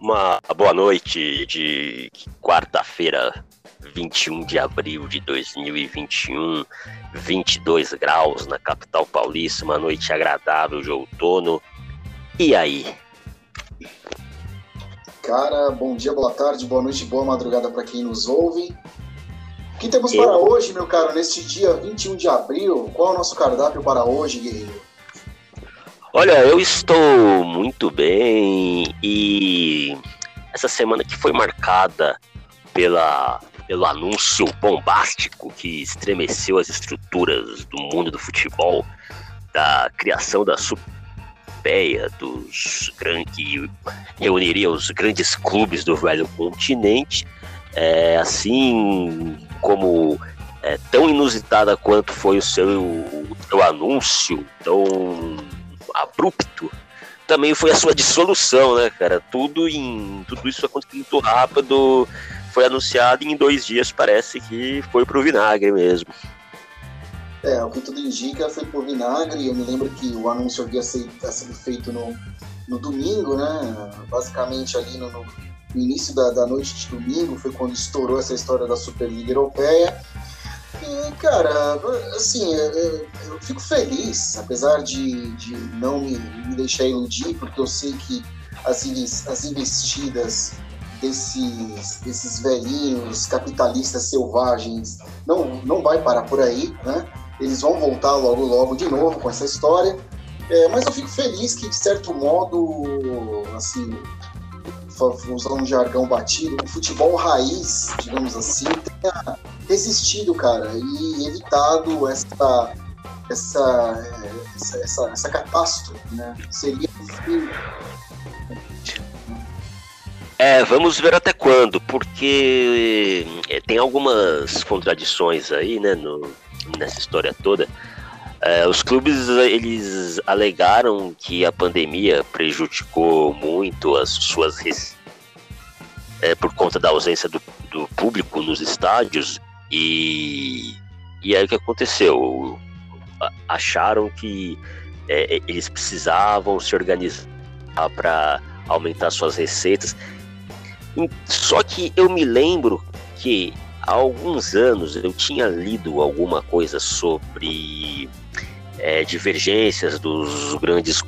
Uma boa noite de quarta-feira, 21 de abril de 2021, 22 graus na capital paulista, uma noite agradável de outono. E aí? Cara, bom dia, boa tarde, boa noite, boa madrugada para quem nos ouve. O que temos Eu... para hoje, meu caro, neste dia 21 de abril? Qual é o nosso cardápio para hoje, guerreiro? Olha, eu estou muito bem e essa semana que foi marcada pela, pelo anúncio bombástico que estremeceu as estruturas do mundo do futebol, da criação da Superpeia, dos que reuniria os grandes clubes do velho continente, é, assim como é, tão inusitada quanto foi o seu, o seu anúncio, tão abrupto, também foi a sua dissolução, né, cara? Tudo em tudo isso aconteceu muito rápido, foi anunciado e em dois dias parece que foi pro vinagre mesmo. É, o que tudo indica foi pro vinagre. Eu me lembro que o anúncio havia sido, feito no, no domingo, né? Basicamente ali no, no início da, da noite de domingo foi quando estourou essa história da Superliga Europeia. E, cara, assim, eu, eu fico feliz, apesar de, de não me, me, deixar iludir, porque eu sei que as, as investidas desses, desses velhinhos capitalistas selvagens não, não vai parar por aí, né? Eles vão voltar logo, logo de novo com essa história. É, mas eu fico feliz que, de certo modo, assim, usar um jargão batido, o futebol raiz, digamos assim, tenha resistido, cara, e evitado essa essa essa, essa, essa catástrofe, né? Seria fim. É, vamos ver até quando, porque é, tem algumas contradições aí, né, no, nessa história toda. É, os clubes eles alegaram que a pandemia prejudicou muito as suas é, por conta da ausência do, do, público nos estádios e, e aí o que aconteceu? Acharam que é, eles precisavam se organizar para aumentar suas receitas. Só que eu me lembro que há alguns anos eu tinha lido alguma coisa sobre é, divergências dos grandes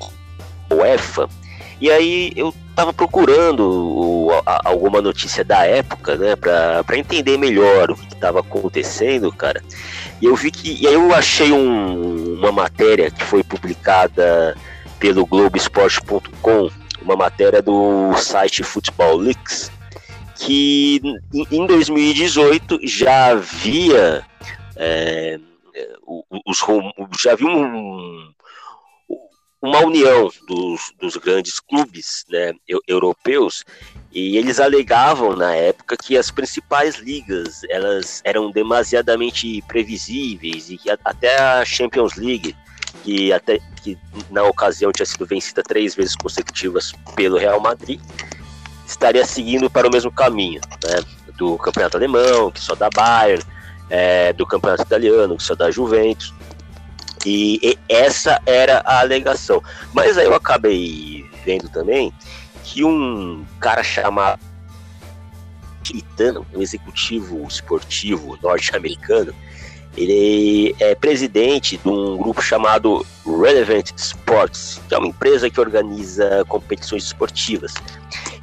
UEFA, e aí eu estava procurando alguma notícia da época, né, para entender melhor o que estava acontecendo, cara. E eu vi que, e aí eu achei um, uma matéria que foi publicada pelo Globoesporte.com, uma matéria do site Football Leaks, que em 2018 já havia é, os, já havia um, uma união dos, dos grandes clubes né, europeus e eles alegavam na época que as principais ligas elas eram demasiadamente previsíveis e que até a Champions League que até que na ocasião tinha sido vencida três vezes consecutivas pelo Real Madrid estaria seguindo para o mesmo caminho né, do campeonato alemão que só da Bayern é, do campeonato italiano que só da Juventus e, e essa era a alegação. Mas aí eu acabei vendo também que um cara chamado Titano, um executivo esportivo norte-americano, ele é presidente de um grupo chamado Relevant Sports, que é uma empresa que organiza competições esportivas.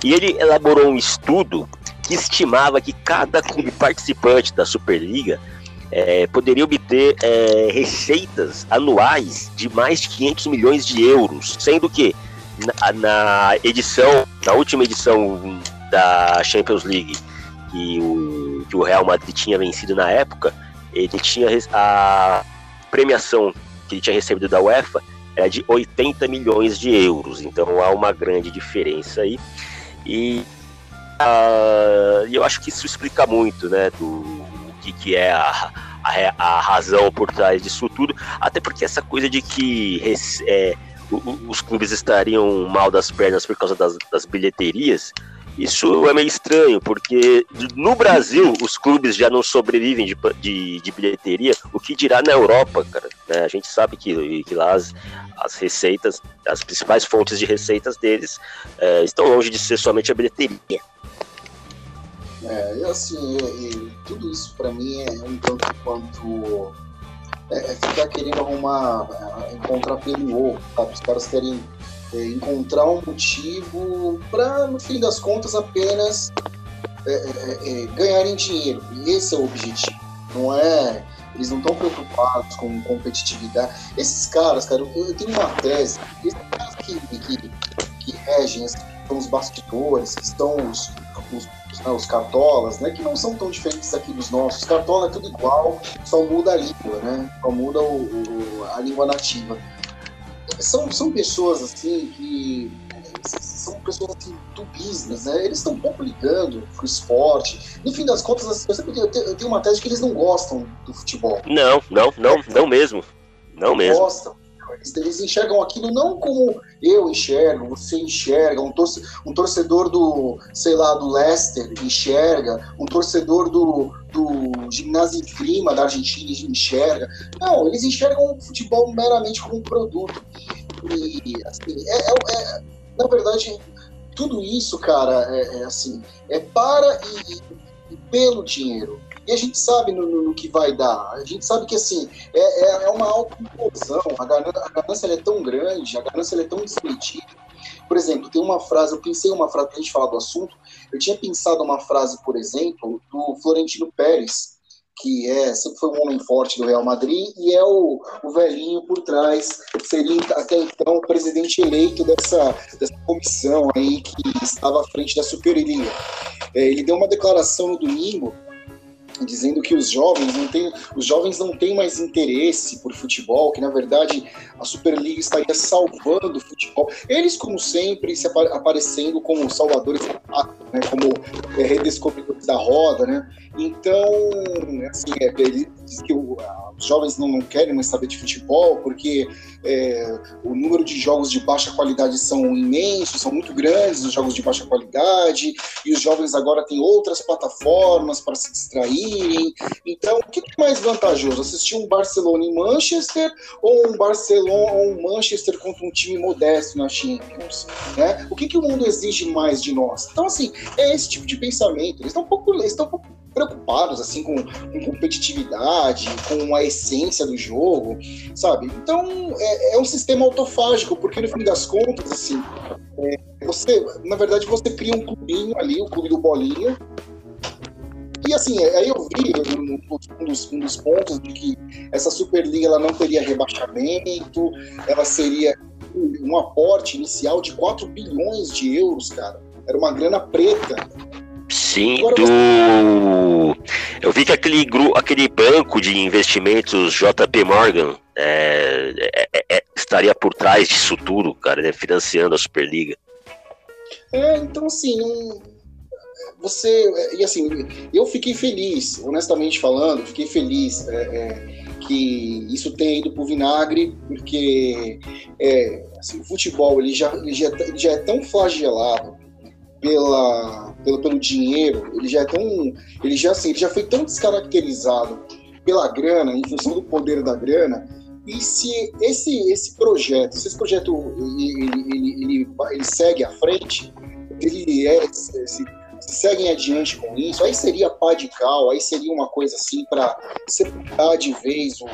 E ele elaborou um estudo que estimava que cada clube participante da Superliga é, poderia obter é, receitas anuais de mais de 500 milhões de euros, sendo que na, na, edição, na última edição da Champions League, que o, que o Real Madrid tinha vencido na época, ele tinha a premiação que ele tinha recebido da UEFA era de 80 milhões de euros, então há uma grande diferença aí. E uh, eu acho que isso explica muito, né, do que, que é a, a, a, razão por trás disso tudo, até porque essa coisa de que é, os clubes estariam mal das pernas por causa das, das bilheterias, Isso é meio estranho, porque no Brasil os clubes já não sobrevivem de, de, de bilheteria, o que dirá na Europa, cara. Né? A gente sabe que, que lá as, as receitas, as principais fontes de receitas deles é, estão longe de ser somente a bilheteria. É, assim, e, e tudo isso para mim é um tanto quanto é, é, ficar querendo arrumar, é, encontrar pelo ovo, sabe? Os caras querem é, encontrar um motivo para, no fim das contas, apenas é, é, ganharem dinheiro. E esse é o objetivo. Não é. Eles não estão preocupados com competitividade. Esses caras, cara, eu, eu tenho uma tese. Esses caras que, que, que regem, que são os bastidores, que são os, os, né, os cartolas, né, que não são tão diferentes aqui dos nossos. Cartola é tudo igual, só muda a língua, né? Só muda o, o a língua nativa são, são pessoas assim que são pessoas assim, do business, né? Eles estão pouco ligando pro esporte. No fim das contas, eu sempre tenho, eu tenho uma tese que eles não gostam do futebol. Não, não, não, não mesmo. Não, não mesmo. Gostam. Eles enxergam aquilo não como eu enxergo, você enxerga, um, torce, um torcedor do, sei lá, do Leicester enxerga, um torcedor do, do ginásio Prima da Argentina enxerga. Não, eles enxergam o futebol meramente como um produto. E, assim, é, é, é na verdade, tudo isso, cara, é, é assim, é para e, e pelo dinheiro. E a gente sabe no, no, no, que vai dar. A gente sabe que, assim, é, é, é uma autoimposição. A a ganância é tão grande, a ganância é tão desmedida. Por exemplo, tem uma frase, eu pensei uma frase, a gente falar do assunto, eu tinha pensado uma frase, por exemplo, do Florentino Pérez, que é, sempre foi um homem forte do Real Madrid, e é o, o velhinho por trás, seria até então o presidente eleito dessa, dessa comissão aí que estava à frente da Superliga. É, ele deu uma declaração no domingo dizendo que os jovens não têm, os jovens não têm mais interesse por futebol, que na verdade a Superliga estaria salvando o futebol. Eles, como sempre, se aparecendo como salvadores, né, como é, redescobridores da roda, né? Então, assim, é, diz que o, os jovens não, não, querem mais saber de futebol porque é, o número de jogos de baixa qualidade são imensos, são muito grandes os jogos de baixa qualidade, e os jovens agora têm outras plataformas para se distraírem. Então, o que é mais vantajoso? Assistir um Barcelona em Manchester ou um Barcelona ou um Manchester contra um time modesto na Champions? Né? O que, que o mundo exige mais de nós? Então, assim, é esse tipo de pensamento. Eles estão um pouco, eles estão um pouco preocupados assim com, com, competitividade, com a essência do jogo, sabe? Então é, é, um sistema autofágico, porque no fim das contas, assim, é, você, na verdade, você cria um clubinho ali, o clube do bolinha. E assim, é, aí eu vi um dos, um dos pontos de que essa Superliga ela não teria rebaixamento, ela seria um aporte inicial de 4 bilhões de euros, cara. Era uma grana preta Sim, do. Eu vi que aquele, aquele banco de investimentos JP Morgan é, é, é, é, estaria por trás disso tudo, cara, né, financiando a Superliga. É, então assim, você. E assim, eu fiquei feliz, honestamente falando, fiquei feliz é, é, que isso tenha ido pro vinagre, porque assim, o futebol ele já, ele já, ele já é tão flagelado pela, pelo, dinheiro, ele já é tão. Ele já, assim, ele já foi tão descaracterizado pela grana, em função do poder da grana. E se esse, esse projeto, se esse projeto ele, ele, ele, ele segue à frente, ele é, se, seguem adiante com isso, aí seria pá de cal, aí seria uma coisa assim para sepultar de vez o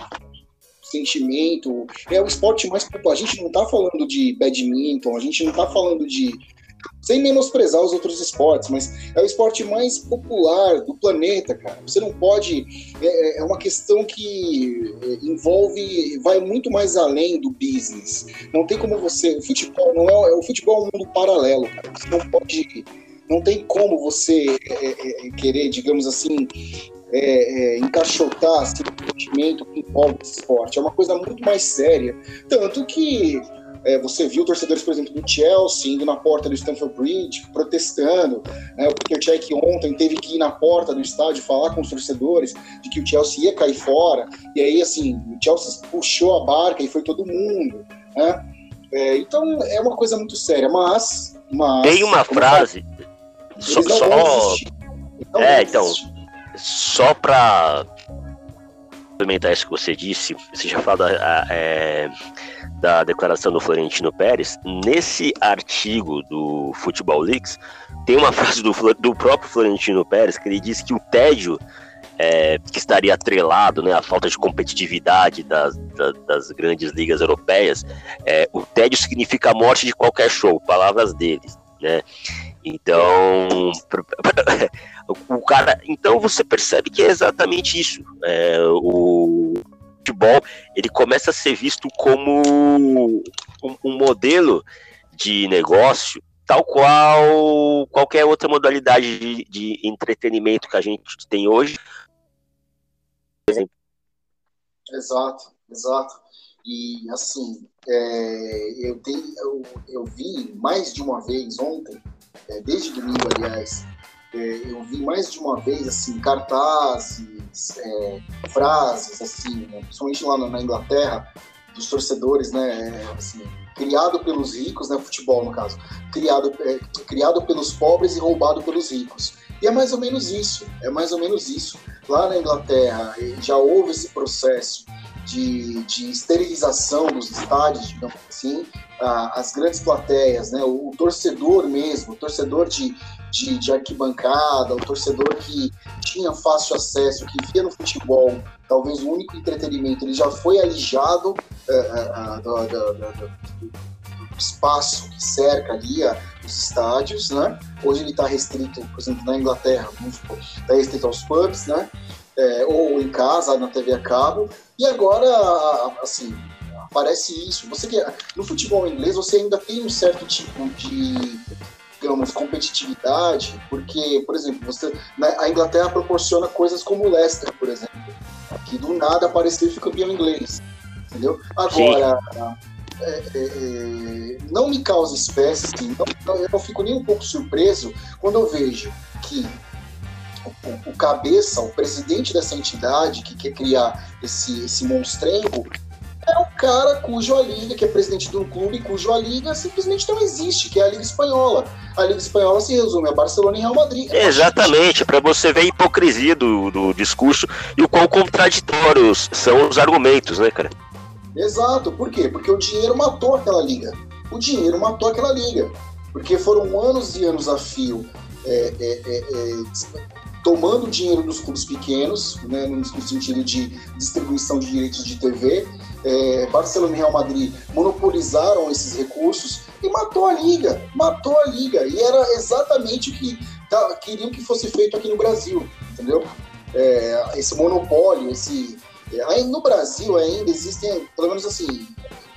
sentimento. É o esporte mais popular. A gente não está falando de badminton, a gente não está falando de sem menosprezar os outros esportes, mas é o esporte mais popular do planeta, cara. Você não pode. É, é, é uma questão que é, envolve. vai muito mais além do business. Não tem como você. O futebol não é. O futebol é um mundo paralelo, cara. Você não pode. Não tem como você é, é, querer, digamos assim, é, é, encaixotar esse sentimento que envolve esse esporte. É uma coisa muito mais séria. Tanto que é, você viu torcedores, por exemplo, do Chelsea indo na porta do Stamford Bridge, protestando. Né? O Peter Cech ontem teve que ir na porta do estádio falar com os torcedores de que o Chelsea ia cair fora. E aí, assim, o Chelsea puxou a barca e foi todo mundo. Né? É, então, é uma coisa muito séria. Mas. mas Tem uma frase. só, só... é, então, só para complementar isso que você disse, você já falou da, é, da declaração do Florentino Pérez. Nesse artigo do Futebol Leaks, tem uma frase do, do próprio Florentino Pérez que ele diz que o tédio é, que estaria atrelado né, à falta de competitividade das, das, das grandes ligas europeias, é, o tédio significa a morte de qualquer show, palavras deles. Né? Então, o cara, então você percebe que é exatamente isso. É, o futebol ele começa a ser visto como um, um modelo de negócio tal qual qualquer outra modalidade de, de, entretenimento que a gente tem hoje. Exato, exato. E assim, é, eu, tenho, eu, eu vi mais de uma vez ontem, é, desde domingo, aliás, é, eu vi mais de uma vez assim cartazes, é, frases assim, né, principalmente lá na Inglaterra, dos torcedores, né, assim, criado pelos ricos, né, futebol no caso, criado, é, criado pelos pobres e roubado pelos ricos. E é mais ou menos isso, é mais ou menos isso. Lá na Inglaterra já houve esse processo de, de esterilização dos estádios, digamos assim, as grandes plateias, né, o, torcedor mesmo, o torcedor de, de, de, arquibancada, o torcedor que tinha fácil acesso, que via no futebol, talvez o único entretenimento, ele já foi alijado é, é, do, do, do, do, espaço que cerca ali os estádios, né? Hoje ele está restrito, por exemplo, na Inglaterra, está restrito aos pubs, né? É, ou em casa, na TV a cabo, e agora, assim, aparece isso. Você que no futebol inglês você ainda tem um certo tipo de digamos competitividade, porque, por exemplo, você a Inglaterra proporciona coisas como o Leicester, por exemplo, que do nada apareceu e fica campeão inglês, entendeu? Agora é, é, é, não me causa espécie, assim, não, eu não fico nem um pouco surpreso quando eu vejo que o, o, cabeça, o presidente dessa entidade que quer criar esse, esse monstrengo, é o cara cujo a liga, que é presidente de um clube, cujo a liga simplesmente não existe, que é a Liga Espanhola. A Liga Espanhola se resume a Barcelona e Real Madrid. É Exatamente, para você ver a hipocrisia do, do discurso e o quão contraditórios são os argumentos, né, cara? Exato, por quê? Porque o dinheiro matou aquela liga. O dinheiro matou aquela liga. Porque foram anos e anos a fio é, é, é, é tomando dinheiro dos clubes pequenos, né, no, sentido de distribuição de direitos de TV. É, Barcelona e Real Madrid monopolizaram esses recursos e matou a liga, matou a liga. E era exatamente o que tá, queriam que fosse feito aqui no Brasil, entendeu? É, esse monopólio, esse é, no Brasil ainda existem, pelo menos assim,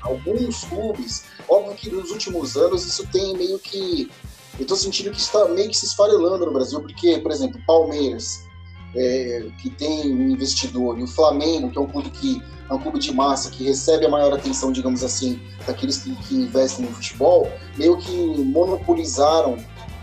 alguns clubes. Óbvio que nos últimos anos isso tem meio que eu estou sentindo que está meio que se esfarelando no Brasil, porque, por exemplo, Palmeiras, é, que tem um investidor, e o Flamengo, que é um clube que é um clube de massa que recebe a maior atenção, digamos assim, daqueles que, que investem no futebol, meio que monopolizaram,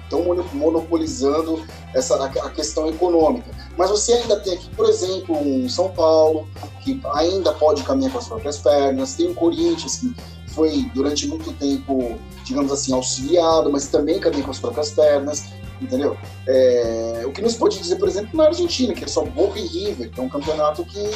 estão monopolizando essa a, questão econômica. Mas você ainda tem aqui, por exemplo, um São Paulo, que ainda pode caminhar com as próprias pernas, tem o Corinthians, que foi durante muito tempo, digamos assim, auxiliado, mas também caminha com as próprias pernas, entendeu? É, o que nos pode dizer, por exemplo, na Argentina, que é só Boca e River, que é um campeonato que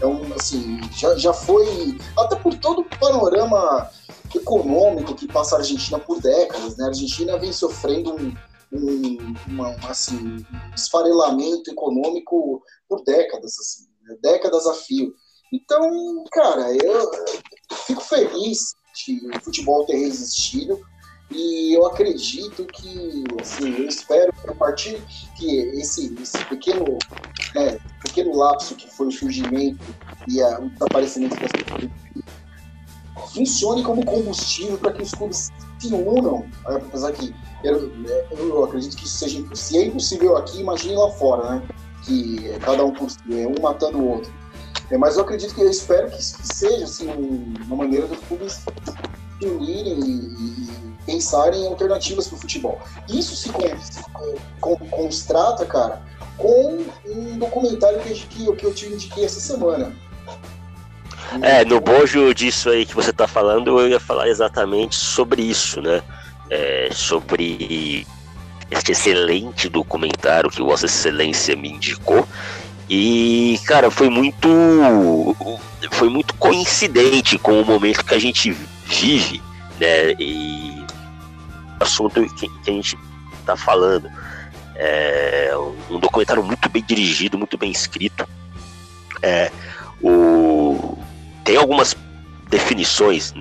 é um, assim, já, já foi, até por todo o panorama econômico que passa a Argentina por décadas, né? A Argentina vem sofrendo um, um, uma, assim, um esfarelamento econômico por décadas, assim, né? décadas a fio. Então, cara, eu fico feliz de o futebol ter resistido e eu acredito que, assim, eu espero que a partir que esse, esse pequeno, né, pequeno lapso que foi o surgimento e a, o desaparecimento dessa funcione como combustível para que os clubes se unam, apesar que eu, eu acredito que seja. Se é impossível aqui, imagine lá fora, né? Que é cada um por si, é um matando o outro. É, mas eu acredito que eu espero que, seja assim, uma maneira dos clubes se unirem e, e pensarem em alternativas para o futebol. Isso se constrata, cara, com um documentário que, que, que eu te indiquei essa semana. É, no bojo disso aí que você está falando, eu ia falar exatamente sobre isso, né? É, sobre este excelente documentário que Vossa Excelência me indicou. E, cara, foi muito. Foi muito coincidente com o momento que a gente vive, né? E o assunto que, que a gente tá falando. É um documentário muito bem dirigido, muito bem escrito. É, o, tem algumas definições.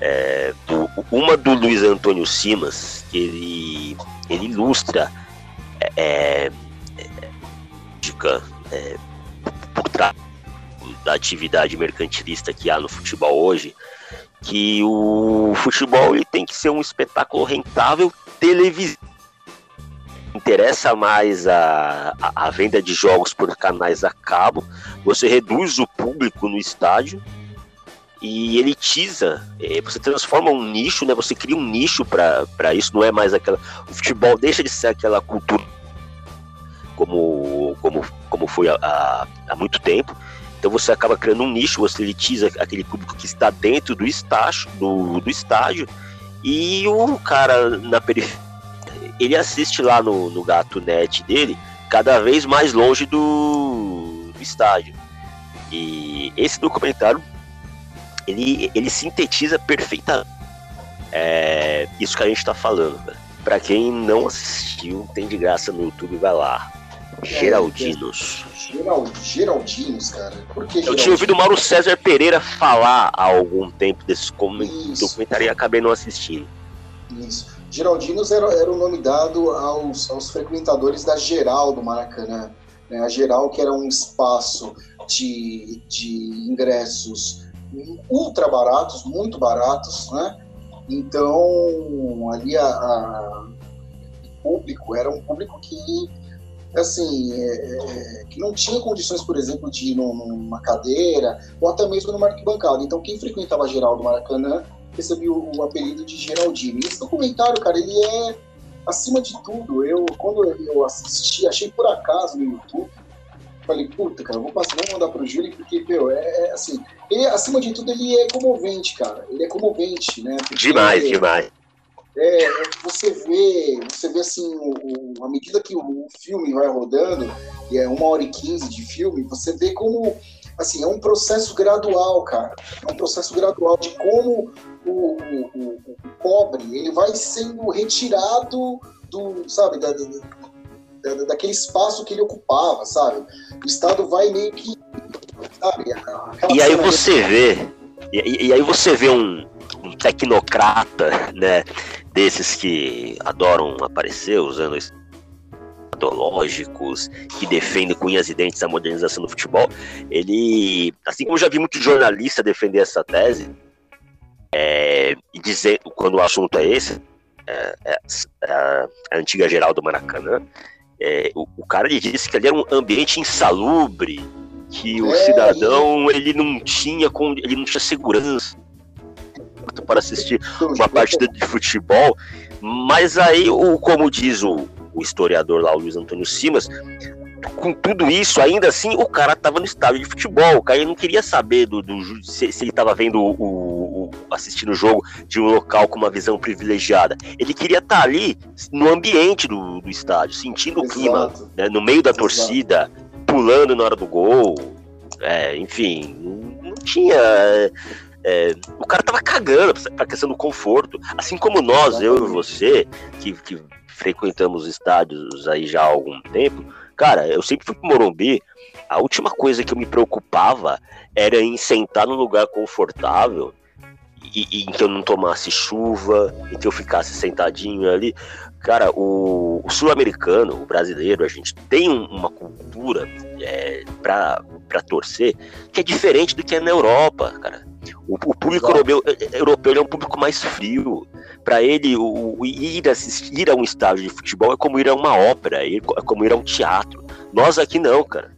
É, do, uma do Luiz Antônio Simas, que ele, ele ilustra é, é, é por trás da atividade mercantilista que há no futebol hoje, que o futebol ele tem que ser um espetáculo rentável televisivo. Interessa mais a, a, a, venda de jogos por canais a cabo, você reduz o público no estádio e elitiza, é, você transforma um nicho, né? Você cria um nicho para isso, não é mais aquela. O futebol deixa de ser aquela cultura como, como, como foi há, há muito tempo. Então você acaba criando um nicho, você elitiza aquele público que está dentro do estádio, do, do estádio e o cara na periferia ele assiste lá no, no Gato Net dele, cada vez mais longe do, do estádio. E esse documentário, ele, ele sintetiza perfeitamente é, isso que a gente está falando. Né? Para quem não assistiu, tem de graça no YouTube, vai lá. Geraldinos. Geral, Geraldinos, cara. Por que Eu tinha ouvido o Mauro César Pereira falar há algum tempo desse documentário e acabei não assistindo. Isso. Geraldinos era, era o nome dado aos, aos frequentadores da Geral do Maracanã. Né? A Geral, que era um espaço de, de ingressos ultra baratos, muito baratos, né? Então, ali a, a público era um público que assim, é, é, que não tinha condições, por exemplo, de ir numa cadeira ou até mesmo numa arquibancada. Então, quem frequentava a geral do Maracanã recebeu o apelido de Geraldino. E esse documentário, cara, ele é, acima de tudo, eu, quando eu assisti, achei por acaso no YouTube, falei, puta, cara, vou passar, vou mandar pro Júlio, porque, meu, é, é, assim, ele, acima de tudo, ele é comovente, cara, ele é comovente, né? Porque, demais, demais. É, você vê, você vê assim, o, o, à medida que o, o filme vai rodando, e é uma hora e quinze de filme, você vê como assim, é um processo gradual, cara. É um processo gradual de como o, o, o, o pobre ele vai sendo retirado do, sabe, da, da, daquele espaço que ele ocupava, sabe? O Estado vai meio que, sabe? E aí você vê, e, e, aí você vê um, um tecnocrata, né, desses que adoram aparecer usando isso metodológicos que defendem com unhas e dentes a modernização do futebol, ele, assim como eu já vi muito jornalista defender essa tese, é, e dizer, quando o assunto é esse, é, é, é a, antiga geral do Maracanã, é, o, o, cara ele disse que ali era um ambiente insalubre, que o é, cidadão ele não tinha ele não tinha segurança para assistir uma partida de futebol, mas aí o como diz o, o historiador lá, o Luiz Antônio Simas, com tudo isso, ainda assim, o cara tava no estádio de futebol. O cara não queria saber do, do se, se, ele tava vendo o, assistindo o jogo de um local com uma visão privilegiada. Ele queria estar tá ali no ambiente do, do estádio, sentindo Exato. o clima, né, no meio da Exato. torcida, pulando na hora do gol. É, enfim, não, tinha. É, o cara tava cagando pra questão do conforto. Assim como nós, eu e você, que, que frequentamos estádios aí já há algum tempo, cara, eu sempre fui pro Morumbi, a última coisa que eu me preocupava era em sentar num lugar confortável e, e, em que eu não tomasse chuva, em que eu ficasse sentadinho ali. Cara, o, o sul-americano, o brasileiro, a gente tem uma cultura é, para torcer que é diferente do que é na Europa, cara. O, o público europeu, europeu é um público mais frio. Para ele, o, o, ir, assistir, ir a um estádio de futebol é como ir a uma ópera, é como ir a um teatro. Nós aqui não, cara.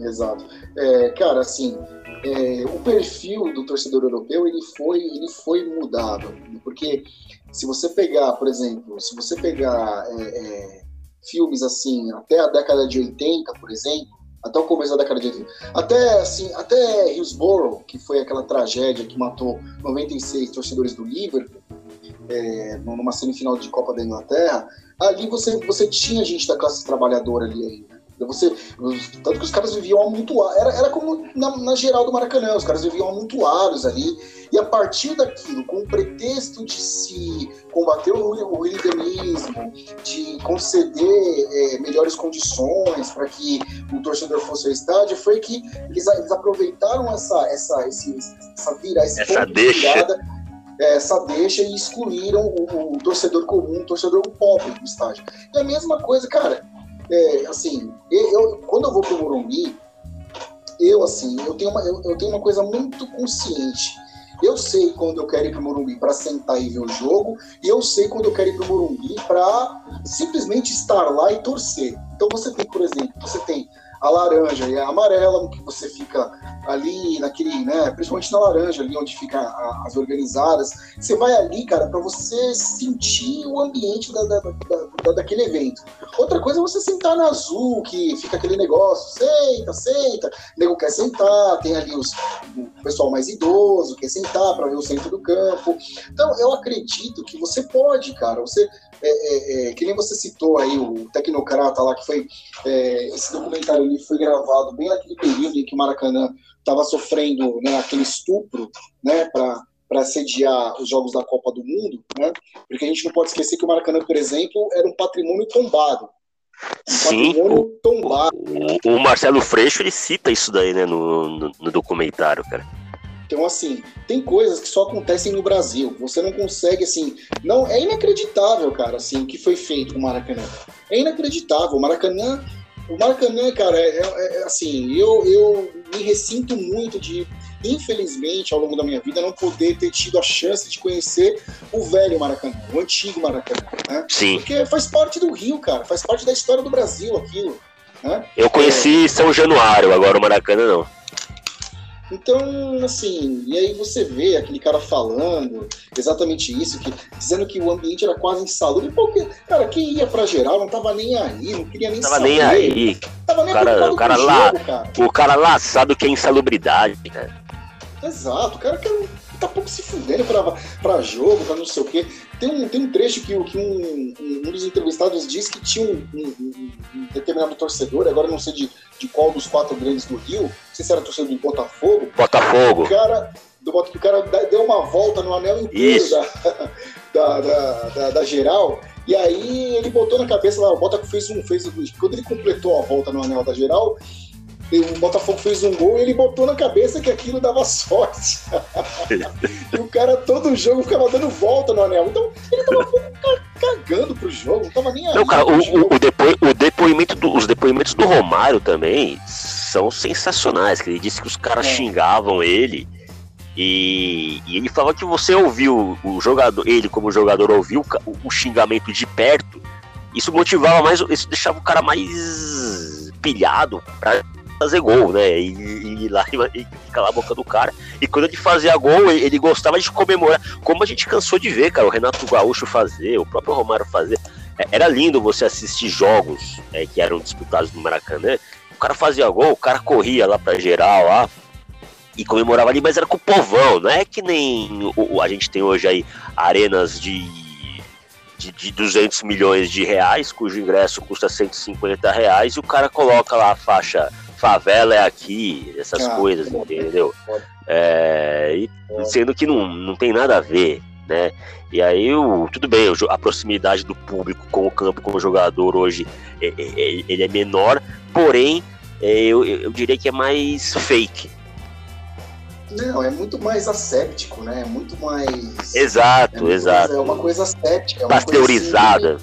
Exato. É, cara, assim, é, o perfil do torcedor europeu ele foi, ele foi mudado. Porque se você pegar, por exemplo, se você pegar é, é filmes assim, até a década de 80, por exemplo, até o começo da década de 80. Até, assim, até Hillsborough, que foi aquela tragédia que matou 96 torcedores do Liverpool, é, numa semifinal de Copa da Inglaterra, ali você, você tinha gente da classe trabalhadora ali ainda. Você, tanto que os caras viviam amontoados. Era, era como na, na, geral do Maracanã, os caras viviam amontoados ali. E a partir daquilo, com o pretexto de se combater o, o hooliganismo, de conceder é, melhores condições para que o torcedor fosse ao estádio, foi que eles, eles aproveitaram essa, essa, esse, essa, vira, esse essa deixa. Virada, é, essa deixa e excluíram o, o, torcedor comum, o torcedor pobre do estádio. E a mesma coisa, cara, é, assim, eu, quando eu vou pro Morumbi, eu, assim, eu tenho, uma, eu, eu tenho uma coisa muito consciente. Eu sei quando eu quero ir pro Morumbi para sentar e ver o jogo, e eu sei quando eu quero ir pro Morumbi para simplesmente estar lá e torcer. Então você tem, por exemplo, você tem a laranja e a amarela, que você fica ali naquele, né, principalmente na laranja, ali onde fica a, as organizadas. Você vai ali, cara, para você sentir o ambiente da, da, da, daquele evento. Outra coisa é você sentar na azul, que fica aquele negócio, senta, senta, o nego quer sentar, tem ali os, o pessoal mais idoso, quer sentar para ver o centro do campo. Então, eu acredito que você pode, cara, você é, é, é, que nem você citou aí o Tecnocrata lá, que foi é, esse documentário ali foi gravado bem naquele período em que o Maracanã estava sofrendo né, aquele estupro né, para sediar os Jogos da Copa do Mundo, né, porque a gente não pode esquecer que o Maracanã, por exemplo, era um patrimônio tombado. Um Sim, patrimônio o, tombado. O, o, Marcelo Freixo ele cita isso daí né, no, no, no documentário, cara. Então, assim, tem coisas que só acontecem no Brasil. Você não consegue, assim. não É inacreditável, cara, assim, o que foi feito com o Maracanã. É inacreditável. O Maracanã. O Maracanã, cara, é, é, é assim, eu, eu me ressinto muito de, infelizmente, ao longo da minha vida, não poder ter tido a chance de conhecer o velho Maracanã, o antigo Maracanã, né? Sim. Porque faz parte do Rio, cara, faz parte da história do Brasil aquilo. Né? Eu conheci é... São Januário, agora o Maracanã não. Então, assim, e aí você vê aquele cara falando exatamente isso, que, dizendo que o ambiente era quase insalubre. Porque, cara, quem ia pra geral não tava nem aí, não queria nem tava saber. nem aí. Tava nem o cara, o cara lá, jogo, cara. O cara lá sabe o que é insalubridade, cara. Exato, o cara quer, tá pouco se fudendo pra, pra jogo, pra não sei o quê. Tem um, tem um trecho que, que um, um, dos entrevistados diz que tinha um, um, um determinado torcedor, agora não sei de, de qual dos quatro grandes do Rio, não sei se era torcedor do Botafogo. Botafogo. O cara, do, o cara deu uma volta no anel inteiro da, da, da, da, da geral. E aí ele botou na cabeça lá, o Botafogo fez um. Fez, quando ele completou a volta no anel da geral, o Botafogo fez um gol e ele botou na cabeça que aquilo dava sorte. e o cara todo jogo ficava dando volta no anel. Então ele tava cagando pro jogo, não tava nem aí. Não, cara, o, o, depo, o depoimento do, os depoimentos do Romário também são sensacionais. Que ele disse que os caras é. xingavam ele. E, e, ele falava que você ouviu o jogador, ele como jogador ouviu o, o xingamento de perto, isso motivava mais, isso deixava o cara mais pilhado pra fazer gol, né? E, e ir lá e, e calar a boca do cara. E quando ele fazia gol, ele, ele, gostava de comemorar. Como a gente cansou de ver, cara, o Renato Gaúcho fazer, o próprio Romário fazer. É, era lindo você assistir jogos é, que eram disputados no Maracanã. O cara fazia gol, o cara corria lá pra geral lá e comemorava ali, mas era com o povão, não é que nem o, a gente tem hoje aí arenas de, de, de 200 milhões de reais, cujo ingresso custa 150 reais, e o cara coloca lá a faixa favela é aqui, essas ah, coisas, entendeu? É, e, sendo que não, não tem nada a ver, né? E aí, o, tudo bem, a proximidade do público com o campo, com o jogador hoje, é, é, é ele é menor, porém, é, eu, eu diria que é mais fake. Não, é muito mais asséptico, né? É muito mais. Exato, exato. Coisa, é uma coisa asséptica. Pasteurizada.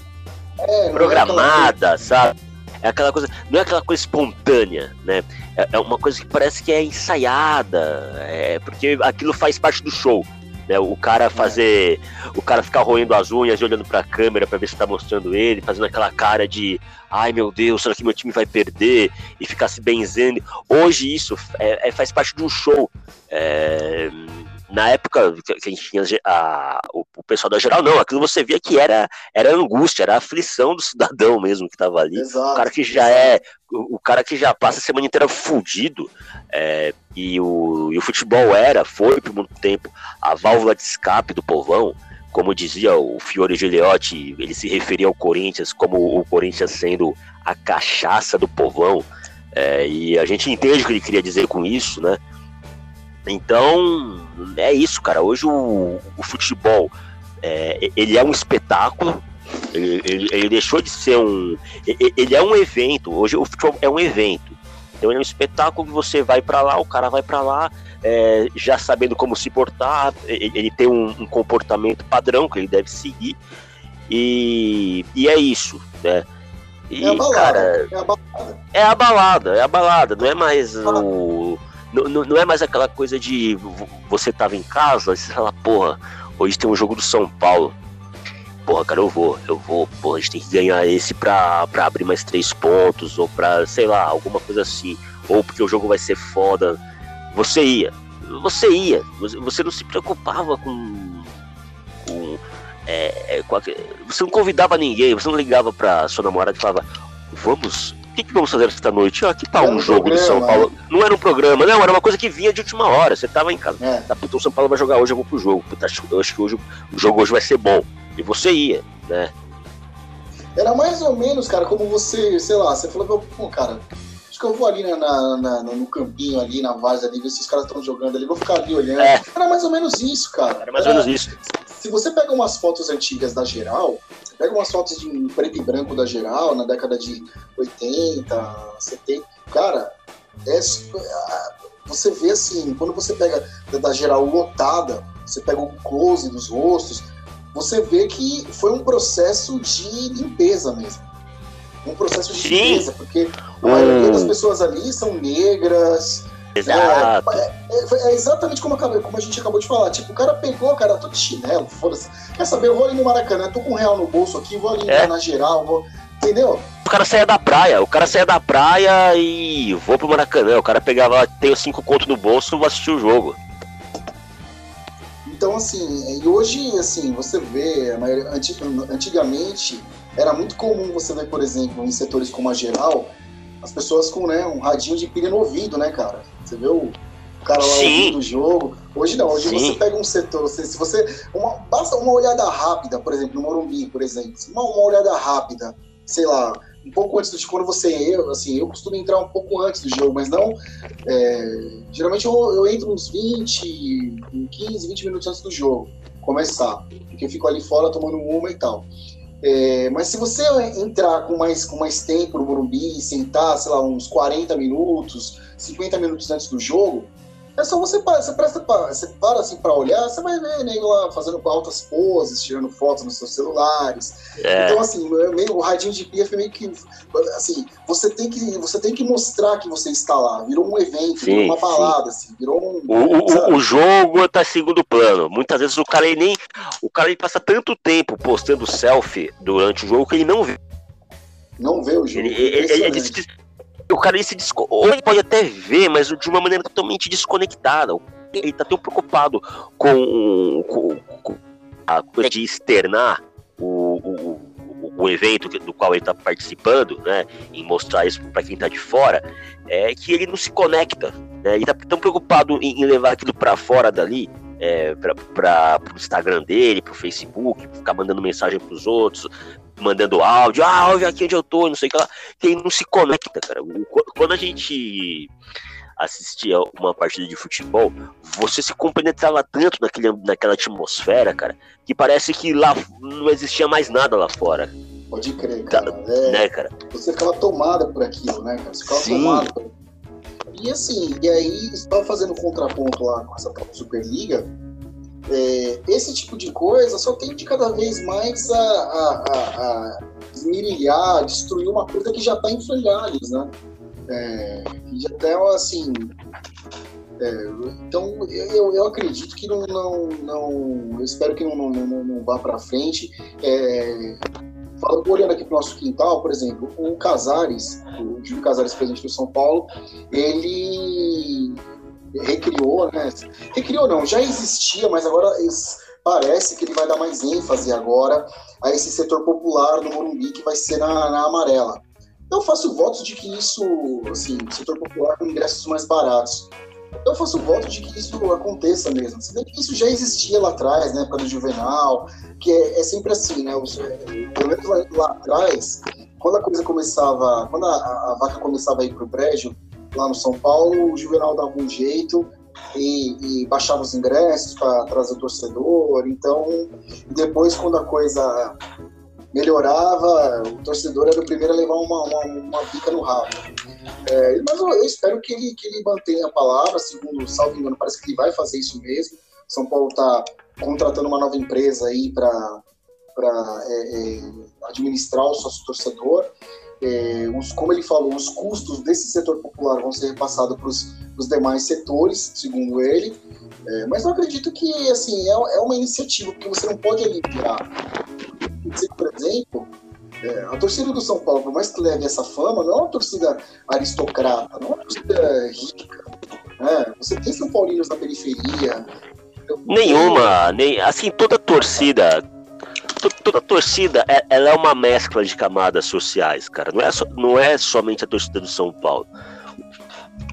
Assim, programada, sabe? É aquela coisa, não é aquela coisa espontânea, né? É, é uma coisa que parece que é ensaiada, é, porque aquilo faz parte do show. Né, o cara é. fazer. O cara ficar roendo as unhas e olhando pra câmera para ver se tá mostrando ele, fazendo aquela cara de ai meu Deus, será que meu time vai perder? E ficar se benzendo. Hoje isso é, é faz parte de um show. É, na época que a gente tinha a, o, o, pessoal da geral, não, aquilo você via que era, era angústia, era aflição do cidadão mesmo que estava ali. Exato, o cara que já é, o, o, cara que já passa a semana inteira fudido, é, e, o, e o futebol era, foi por muito tempo, a válvula de escape do povão. como dizia o Fiore Gigliotti, ele se referia ao Corinthians como o Corinthians sendo a cachaça do povão, é, e a gente entende o que ele queria dizer com isso, né? Então, é isso, cara. Hoje o, o futebol, é, ele é um espetáculo, ele, ele, ele, deixou de ser um. Ele é um evento. Hoje o futebol é um evento. Então ele é um espetáculo que você vai para lá, o cara vai para lá, é, já sabendo como se portar, ele, ele tem um, um, comportamento padrão que ele deve seguir. E, e é isso, né? E, é a balada, cara, é a balada. É a balada, é a balada, não é mais o. Não, é mais aquela coisa de você tava em casa e você fala, porra, hoje tem um jogo do São Paulo porra, cara, eu vou, eu vou, porra, a gente tem que ganhar esse pra, pra abrir mais três pontos, ou pra, sei lá, alguma coisa assim, ou porque o jogo vai ser foda. Você ia, você ia, você não se preocupava com. com, é, é, com a, você não convidava ninguém, você não ligava pra sua namorada e falava, vamos. O que, que vamos fazer esta noite? Ah, que tal um jogo programa, do São Paulo? Né? Não era um programa, não, era uma coisa que vinha de última hora. Você tava em casa. É. Tá, puta, o São Paulo vai jogar hoje, eu vou pro jogo. Puta, eu acho que hoje, o jogo hoje vai ser bom. E você ia, né? Era mais ou menos, cara, como você, sei lá, você falou, pô, cara, acho que eu vou ali na, na, no campinho ali, na várzea ali, ver se os caras estão jogando ali, vou ficar ali olhando. É. Era mais ou menos isso, cara. Era mais ou menos isso. Se você pega umas fotos antigas da geral, você pega umas fotos de preto e branco da geral, na década de 80, 70, cara, é, você vê assim, quando você pega da geral lotada, você pega o close dos rostos, você vê que foi um processo de limpeza mesmo. Um processo de limpeza, porque a maioria das pessoas ali são negras. Exato. É, é, é, exatamente como, como, a gente acabou de falar. Tipo, o cara pegou, cara, tô de chinelo, foda-se. Quer saber? Eu vou ali no Maracanã, tô com um real no bolso aqui, vou ali é. na geral, vou. Entendeu? O cara saia da praia, o cara saia da praia e vou pro Maracanã. O cara pegava, tem os cinco contos no bolso e vou assistir o jogo. Então, assim, e hoje, assim, você vê, antigamente era muito comum você ver, por exemplo, em setores como a geral, as pessoas com né, um radinho de pilha no ouvido, né, cara? Você vê o cara lá ouvindo o jogo. Hoje não, hoje Sim. você pega um setor, você, se você. Uma, basta uma olhada rápida, por exemplo, no Morumbi, por exemplo, uma, uma olhada rápida, sei lá, um pouco antes de quando você eu, assim, eu costumo entrar um pouco antes do jogo, mas não. É, geralmente eu, eu, entro uns 20, 15, 20 minutos antes do jogo começar, porque eu fico ali fora tomando uma e tal. É, mas se você entrar com mais, com mais tempo no Morumbi sentar, sei lá, uns 40 minutos, 50 minutos antes do jogo, é só você, você presta você para assim para olhar, você vai ver nego lá fazendo altas poses, tirando fotos nos seus celulares. É. Então assim, meio, o radinho de pia foi meio que assim, você tem que você tem que mostrar que você está lá. Virou um evento, sim, virou uma balada, sim. assim, virou um. O, o, o, jogo tá segundo plano. Muitas vezes o cara ele nem o cara ele passa tanto tempo postando selfie durante o jogo que ele não vê. Não vê o jogo. Ele, ele, ele, ele o cara ele se desco... ou ele pode até ver, mas de uma maneira totalmente desconectada. Ele tá tão preocupado com, com, com a coisa de externar o, o, o evento do qual ele está participando, né, em mostrar isso para quem está de fora, é que ele não se conecta, né, ele está tão preocupado em, em levar aquilo para fora dali, é, para o Instagram dele, para o Facebook, ficar mandando mensagem para os outros, mandando áudio, ah, ouve aqui onde eu tô, não sei o que lá, que não se conecta, cara. Quando a gente assistia uma partida de futebol, você se compenetrava tanto naquele, naquela atmosfera, cara, que parece que lá não existia mais nada lá fora. Pode crer, cara. Tá, é, né, cara? Você ficava tomada por aquilo, né, cara? Você ficava Sim. tomada por... E assim, e aí, estava fazendo contraponto lá com essa Superliga, é, esse tipo de coisa só tende cada vez mais a, a, a, a destruir uma coisa que já está em frangalhos, né? É, e até assim. É, então eu, eu acredito que não, não, não eu espero que não, não, não, não vá para frente. É, falando, olhando aqui para o nosso quintal, por exemplo, o Casares, o Júlio Casares, presidente do São Paulo, ele recriou, né? Recriou não, já existia, mas agora parece que ele vai dar mais ênfase agora a esse setor popular do Morumbi que vai ser na, na amarela. Eu faço votos de que isso, assim, setor popular com ingressos mais baratos. Eu faço voto de que isso aconteça mesmo. Se bem que isso já existia lá atrás, na época do Juvenal, que é, é sempre assim, né? Os, pelo menos lá, lá, atrás, quando a coisa começava, quando a, a vaca começava a ir pro brejo, lá no São Paulo, o Juvenal dava um jeito e, e baixava os ingressos para trazer o torcedor. Então, depois, quando a coisa melhorava, o torcedor era o primeiro a levar uma, uma, uma pica no rabo. É, mas eu, eu, espero que ele, que ele mantenha a palavra, segundo, salvo engano, parece que ele vai fazer isso mesmo. São Paulo está contratando uma nova empresa aí para é, é, administrar o sócio torcedor. É, os, como ele falou, os custos desse setor popular vão ser repassados para os demais setores, segundo ele. É, mas eu acredito que assim é, é uma iniciativa, porque você não pode aliviar. Exemplo, é, a torcida do São Paulo, por mais que leve essa fama, não é uma torcida aristocrata, não é uma torcida rica. Né? Você tem São Paulinos na periferia. Nenhuma, nem assim toda torcida, toda torcida, é, ela é uma mescla de camadas sociais, cara. Não é, so, não é somente a torcida do São Paulo.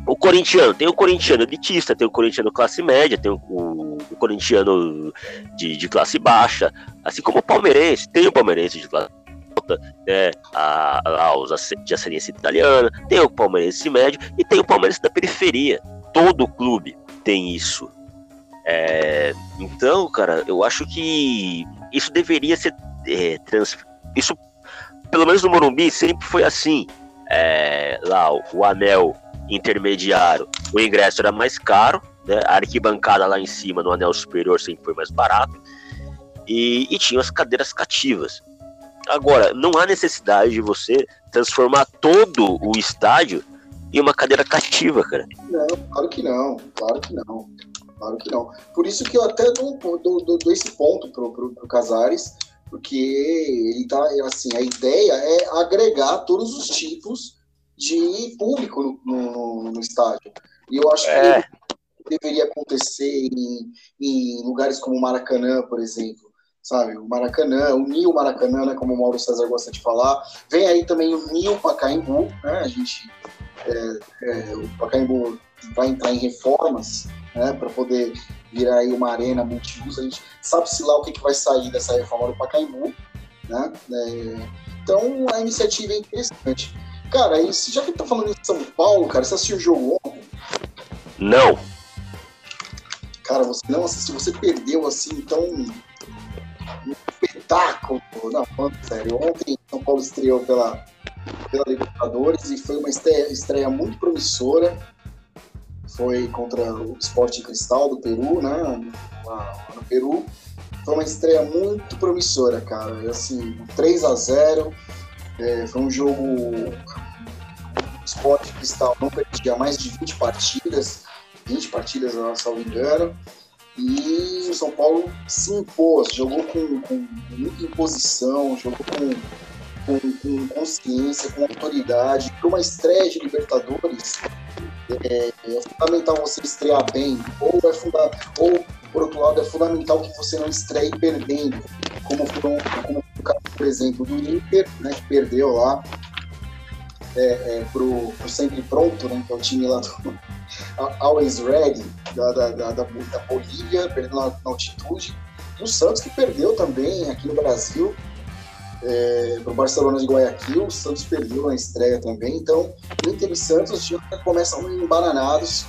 O corintiano, tem o corintiano elitista, tem o corintiano classe média, tem o, o, o corintiano de, de, classe baixa, assim como o palmeirense, tem o palmeirense de classe alta, né, a, a, os de ascendência italiana, tem o palmeirense médio e tem o palmeirense da periferia. Todo clube tem isso. É, então, cara, eu acho que isso deveria ser é, trans, isso pelo menos no Morumbi sempre foi assim. É, lá o anel intermediário, o ingresso era mais caro, né? a arquibancada lá em cima, no anel superior, sempre foi mais barato, e, e tinha as cadeiras cativas. Agora, não há necessidade de você transformar todo o estádio em uma cadeira cativa, cara. Não, claro que não, claro que não. Claro que não. Por isso que eu até dou, dou, dou, dou esse ponto pro, pro, pro Casares, porque ele tá, assim, a ideia é agregar todos os tipos de público no, no, no estádio. E eu acho é. que deveria acontecer em, em lugares como o Maracanã, por exemplo. Sabe, o Maracanã, o Maracanã, né, como o Mauro César gosta de falar. Vem aí também o Pacaembu, né? A gente, é, é, o Pacaembu vai entrar em reformas, né, para poder virar aí uma arena multiuso. A gente sabe-se lá o que, que vai sair dessa reforma do Pacaembu, né? É, então, a iniciativa é interessante. Cara, e já que tá falando de São Paulo, cara, você assistiu o jogo ontem? Não. Cara, você não assistiu, você perdeu assim, então. Um espetáculo. Não, falando sério. Ontem São Paulo estreou pela, pela Libertadores e foi uma estreia, estreia muito promissora. Foi contra o Esporte Cristal do Peru, né? Lá, no Peru. Foi uma estreia muito promissora, cara. Assim, 3 a 0 é, foi um jogo. O Sport Cristal não perdia mais de 20 partidas, 20 partidas, não me engano. E o São Paulo se impôs, jogou com, com muita imposição, jogou com, com, com consciência, com autoridade. Para uma estreia de Libertadores, é, é, fundamental você estrear bem, ou, é ou por outro lado, é fundamental que você não estreie perdendo, como, foram, como caso, por exemplo, do Inter, né, que perdeu lá é, é, pro, pro Sempre Pronto, né, que é o time lá do Always Ready, da, da, da, da Bolívia, perdendo na, na, altitude. E o Santos, que perdeu também aqui no Brasil, é, para o Barcelona de Guayaquil. O Santos perdeu na estreia também. Então, Inter e Santos já começam embananados.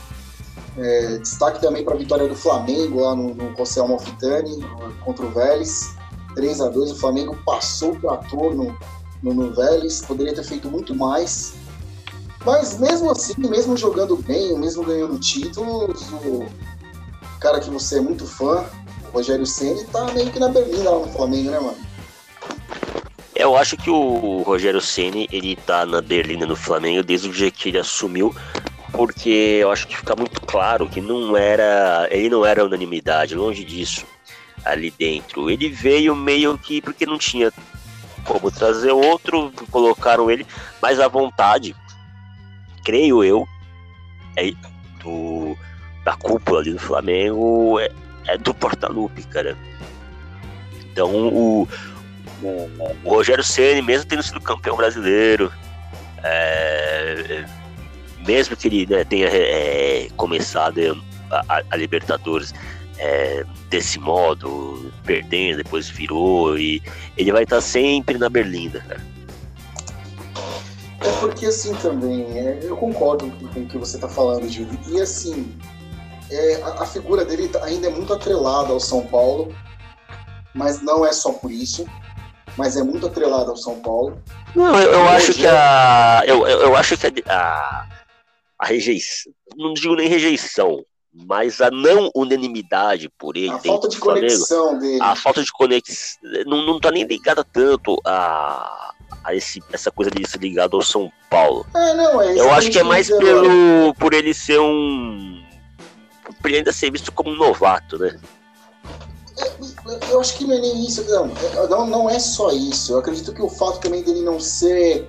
É, destaque também para a vitória do Flamengo lá no, no José Amalfitani contra o Vélez. 3 a 2 o Flamengo passou o trator no, no, no Vélez, poderia ter feito muito mais. Mas mesmo assim, mesmo jogando bem, mesmo ganhando títulos, o cara que você é muito fã, o Rogério Senna, tá meio que na berlina lá no Flamengo, né, mano? Eu acho que o Rogério Ceni ele tá na berlina no Flamengo desde o dia que ele assumiu, porque eu acho que fica muito claro que não era, ele não era unanimidade, longe disso ali dentro. Ele veio meio que porque não tinha como trazer outro, colocaram ele mais à vontade, creio eu, é do, da cúpula ali do Flamengo, é, é do Portalupe, cara. Então o, o, o Rogério Ceni mesmo tendo sido campeão brasileiro, é, mesmo que ele né, tenha é, começado a, a Libertadores é, desse modo, perdendo, depois virou, e ele vai estar sempre na Berlinda, cara. É porque assim também, é, eu concordo com o que você está falando, Gil. E assim, é, a, a, figura dele tá, ainda é muito atrelada ao São Paulo, mas não é só por isso, mas é muito atrelada ao São Paulo. Não, eu, eu acho que a. Eu, eu, eu acho que a, a rejeição. Não digo nem rejeição, mas a não unanimidade por ele. A falta de conexão Flamengo, dele. A falta de conexão. Não, não tá nem ligada tanto a, a esse, essa coisa de ser ligado ao São Paulo. É, não, é Eu acho que é mais pelo, por ele ser um. Por ele ainda ser visto como um novato, né? É, eu acho que não é nem isso. Não, é, não, não é só isso. Eu acredito que o fato também dele não ser.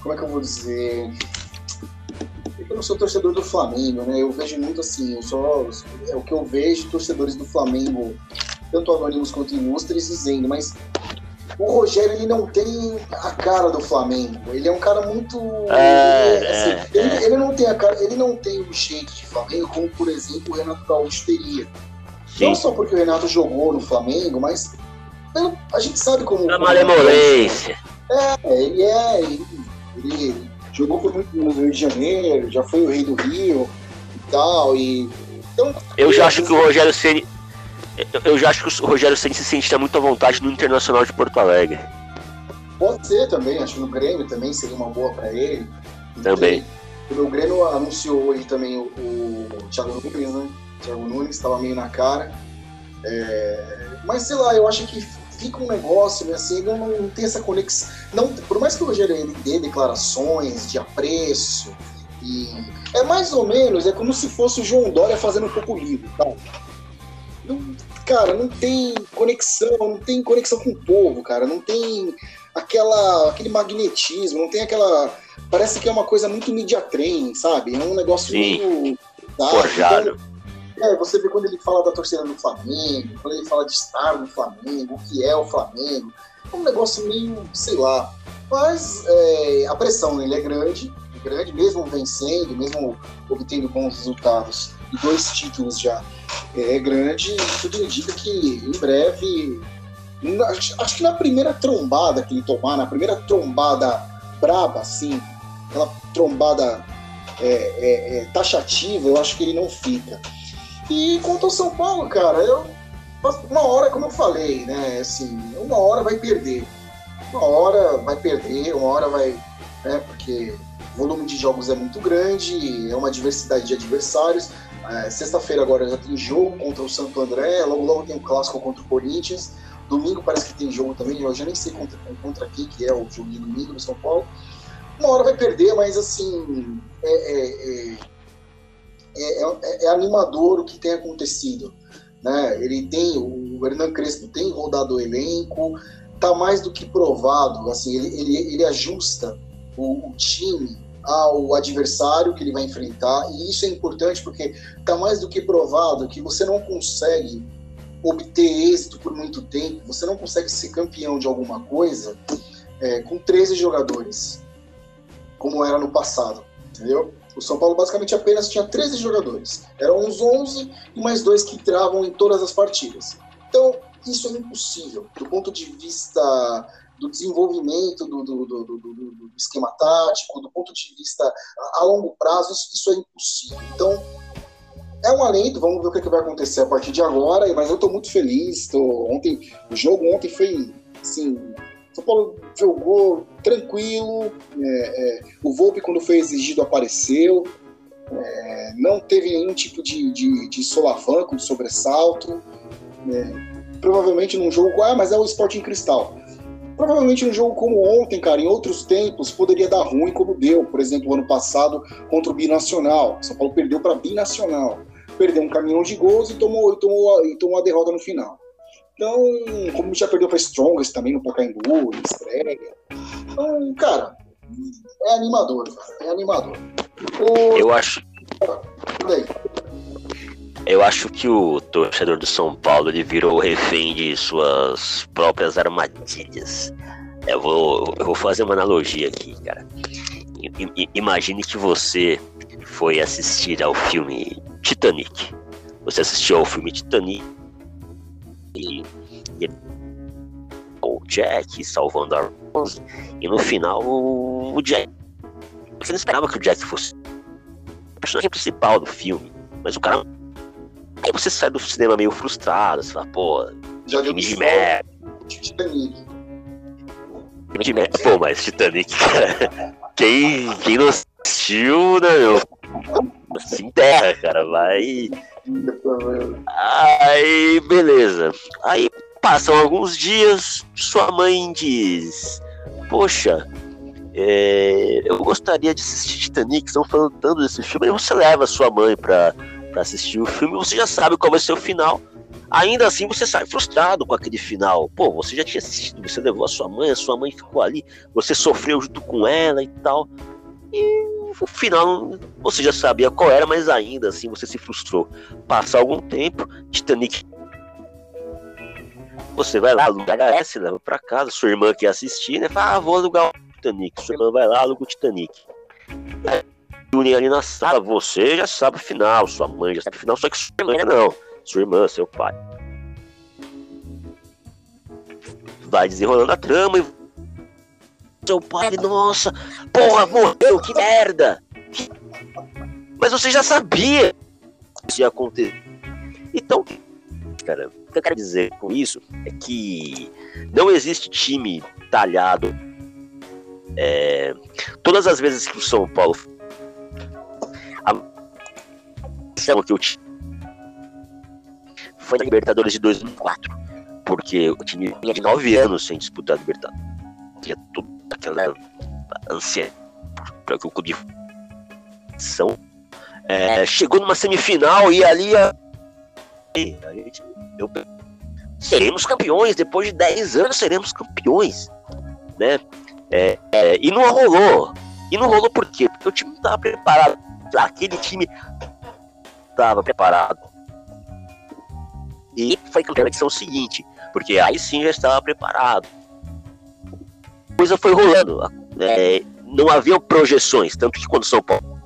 Como é que eu vou dizer? Eu não sou torcedor do Flamengo, né? Eu vejo muito assim, eu só, é o que eu vejo torcedores do Flamengo, tanto anônimos quanto ilustres, dizendo, mas o Rogério ele não tem a cara do Flamengo. Ele é um cara muito. É, ele, assim, é, ele, é. ele, não tem a cara, ele não tem o jeito de Flamengo, como por exemplo o Renato Gaúcho teria. Sim. Não só porque o Renato jogou no Flamengo, mas pelo, a gente sabe como. A malemolência. É, ele é. Ele, ele jogou por muito no Rio de Janeiro, já foi o rei do Rio e tal. E, então, eu já acho que o Rogério Ceni eu já acho que o Rogério Ceni se sente muito à vontade no Internacional de Porto Alegre. Pode ser também, acho que no Grêmio também seria uma boa para ele. Também. o Grêmio anunciou hoje também o, o Thiago Nunes, né? O Thiago Nunes estava meio na cara. É... Mas sei lá, eu acho que fica um negócio, né, assim, não, não tem essa conexão. Não, por mais que o Rogério ele dê declarações de apreço, e é mais ou menos, é como se fosse o João Dória fazendo um pouco livre, tá? Não, cara, não tem conexão, não tem conexão com o povo, cara, não tem aquela, aquele magnetismo, não tem aquela. Parece que é uma coisa muito media trem, sabe? É um negócio Sim. meio. Forjado. Então, é, você vê quando ele fala da torcida do Flamengo, quando ele fala de estar no Flamengo, o que é o Flamengo. É um negócio meio, sei lá. Mas é, a pressão nele é grande, é grande, mesmo vencendo, mesmo obtendo bons resultados e dois títulos já é, é grande, tudo indica que em breve. Acho que na primeira trombada que ele tomar, na primeira trombada braba, assim, aquela trombada é, é, é, taxativa, eu acho que ele não fica. E quanto ao São Paulo, cara, eu, uma hora, como eu falei, né? Assim, uma hora vai perder. Uma hora vai perder, uma hora vai. Né, porque o volume de jogos é muito grande, é uma diversidade de adversários. É, Sexta-feira agora já tem jogo contra o Santo André, logo logo tem um clássico contra o Corinthians. Domingo parece que tem jogo também, eu já nem sei contra, contra quem que é o jogo de domingo no São Paulo. Uma hora vai perder, mas assim. é, é, é é, é, é, animador o que tem acontecido. Né? Ele tem, o Hernan Crespo tem rodado o elenco, tá mais do que provado, assim, ele, ele, ele ajusta o, o time ao adversário que ele vai enfrentar, e isso é importante porque tá mais do que provado que você não consegue obter êxito por muito tempo, você não consegue ser campeão de alguma coisa é, com 13 jogadores, como era no passado, entendeu? O São Paulo basicamente apenas tinha 13 jogadores. Eram uns 11 e mais dois que entravam em todas as partidas. Então, isso é impossível. Do ponto de vista do desenvolvimento do, do, do, do, esquema tático, do ponto de vista a, longo prazo, isso, isso, é impossível. Então, é um alento, vamos ver o que, é que vai acontecer a partir de agora, mas eu estou muito feliz. Tô, ontem, o jogo ontem foi assim, são Paulo jogou tranquilo, é, é, o Volpe, quando foi exigido, apareceu, é, não teve nenhum tipo de, de, de solavanco, de sobressalto. É, provavelmente num jogo, ah, mas é o Sporting Cristal. Provavelmente num jogo como ontem, cara, em outros tempos, poderia dar ruim como deu. Por exemplo, ano passado contra o Binacional. São Paulo perdeu para Binacional. Perdeu um caminhão de gols e tomou, e tomou, e tomou a derrota no final. Então, como já perdeu para Strongest também no Pacaembu, em estreia. Então, cara, é animador, cara. É animador. O... Eu acho. Eu acho que o torcedor do São Paulo ele virou refém de suas próprias armadilhas. Eu vou, eu vou fazer uma analogia aqui, cara. I, imagine que você foi assistir ao filme Titanic. Você assistiu ao filme Titanic e, e o Jack salvando a Rose e no final o Jack você não esperava que o Jack fosse o personagem principal do filme, mas o cara aí você sai do cinema meio frustrado, você fala, pô, Já filme de merda. Titanic. Filme de merda. Pô, mas Titanic, cara, quem, quem não assistiu, né, meu? Se enterra, cara, vai. Aí, beleza. Aí passam alguns dias, sua mãe diz: Poxa, é, eu gostaria de assistir Titanic, estão falando tanto desse filme, aí você leva sua mãe pra, pra assistir o filme, você já sabe qual vai ser o final. Ainda assim você sai frustrado com aquele final. Pô, você já tinha assistido, você levou a sua mãe, a sua mãe ficou ali, você sofreu junto com ela e tal. E o final você já sabia qual era, mas ainda assim você se frustrou. Passa algum tempo, Titanic. Você vai lá, aluga HS, leva pra casa, sua irmã quer assistir, né? Fala, ah, vou alugar o Titanic. Sua irmã vai lá, aluga o Titanic. Aí, unem ali na sala, você já sabe o final, sua mãe já sabe o final, só que sua irmã não. Sua irmã, seu pai. Vai desenrolando a trama e seu pai, nossa, porra, morreu, que merda! Mas você já sabia que isso ia acontecer. Então, cara, o que eu quero dizer com isso é que não existe time talhado. É, todas as vezes que o São Paulo a que foi na Libertadores de 2004, porque o time tinha de 9 anos sem disputar a Libertadores. Tinha tudo aquela ansiedade para que o clube são é, chegou numa semifinal e ali a, a gente, eu, seremos campeões depois de 10 anos seremos campeões né? É, é, e não rolou. E não rolou por quê? Porque o time não estava preparado. Aquele time estava preparado. E foi campeão na edição seguinte porque aí sim já estava preparado coisa foi rolando é, não havia projeções tanto que quando São Paulo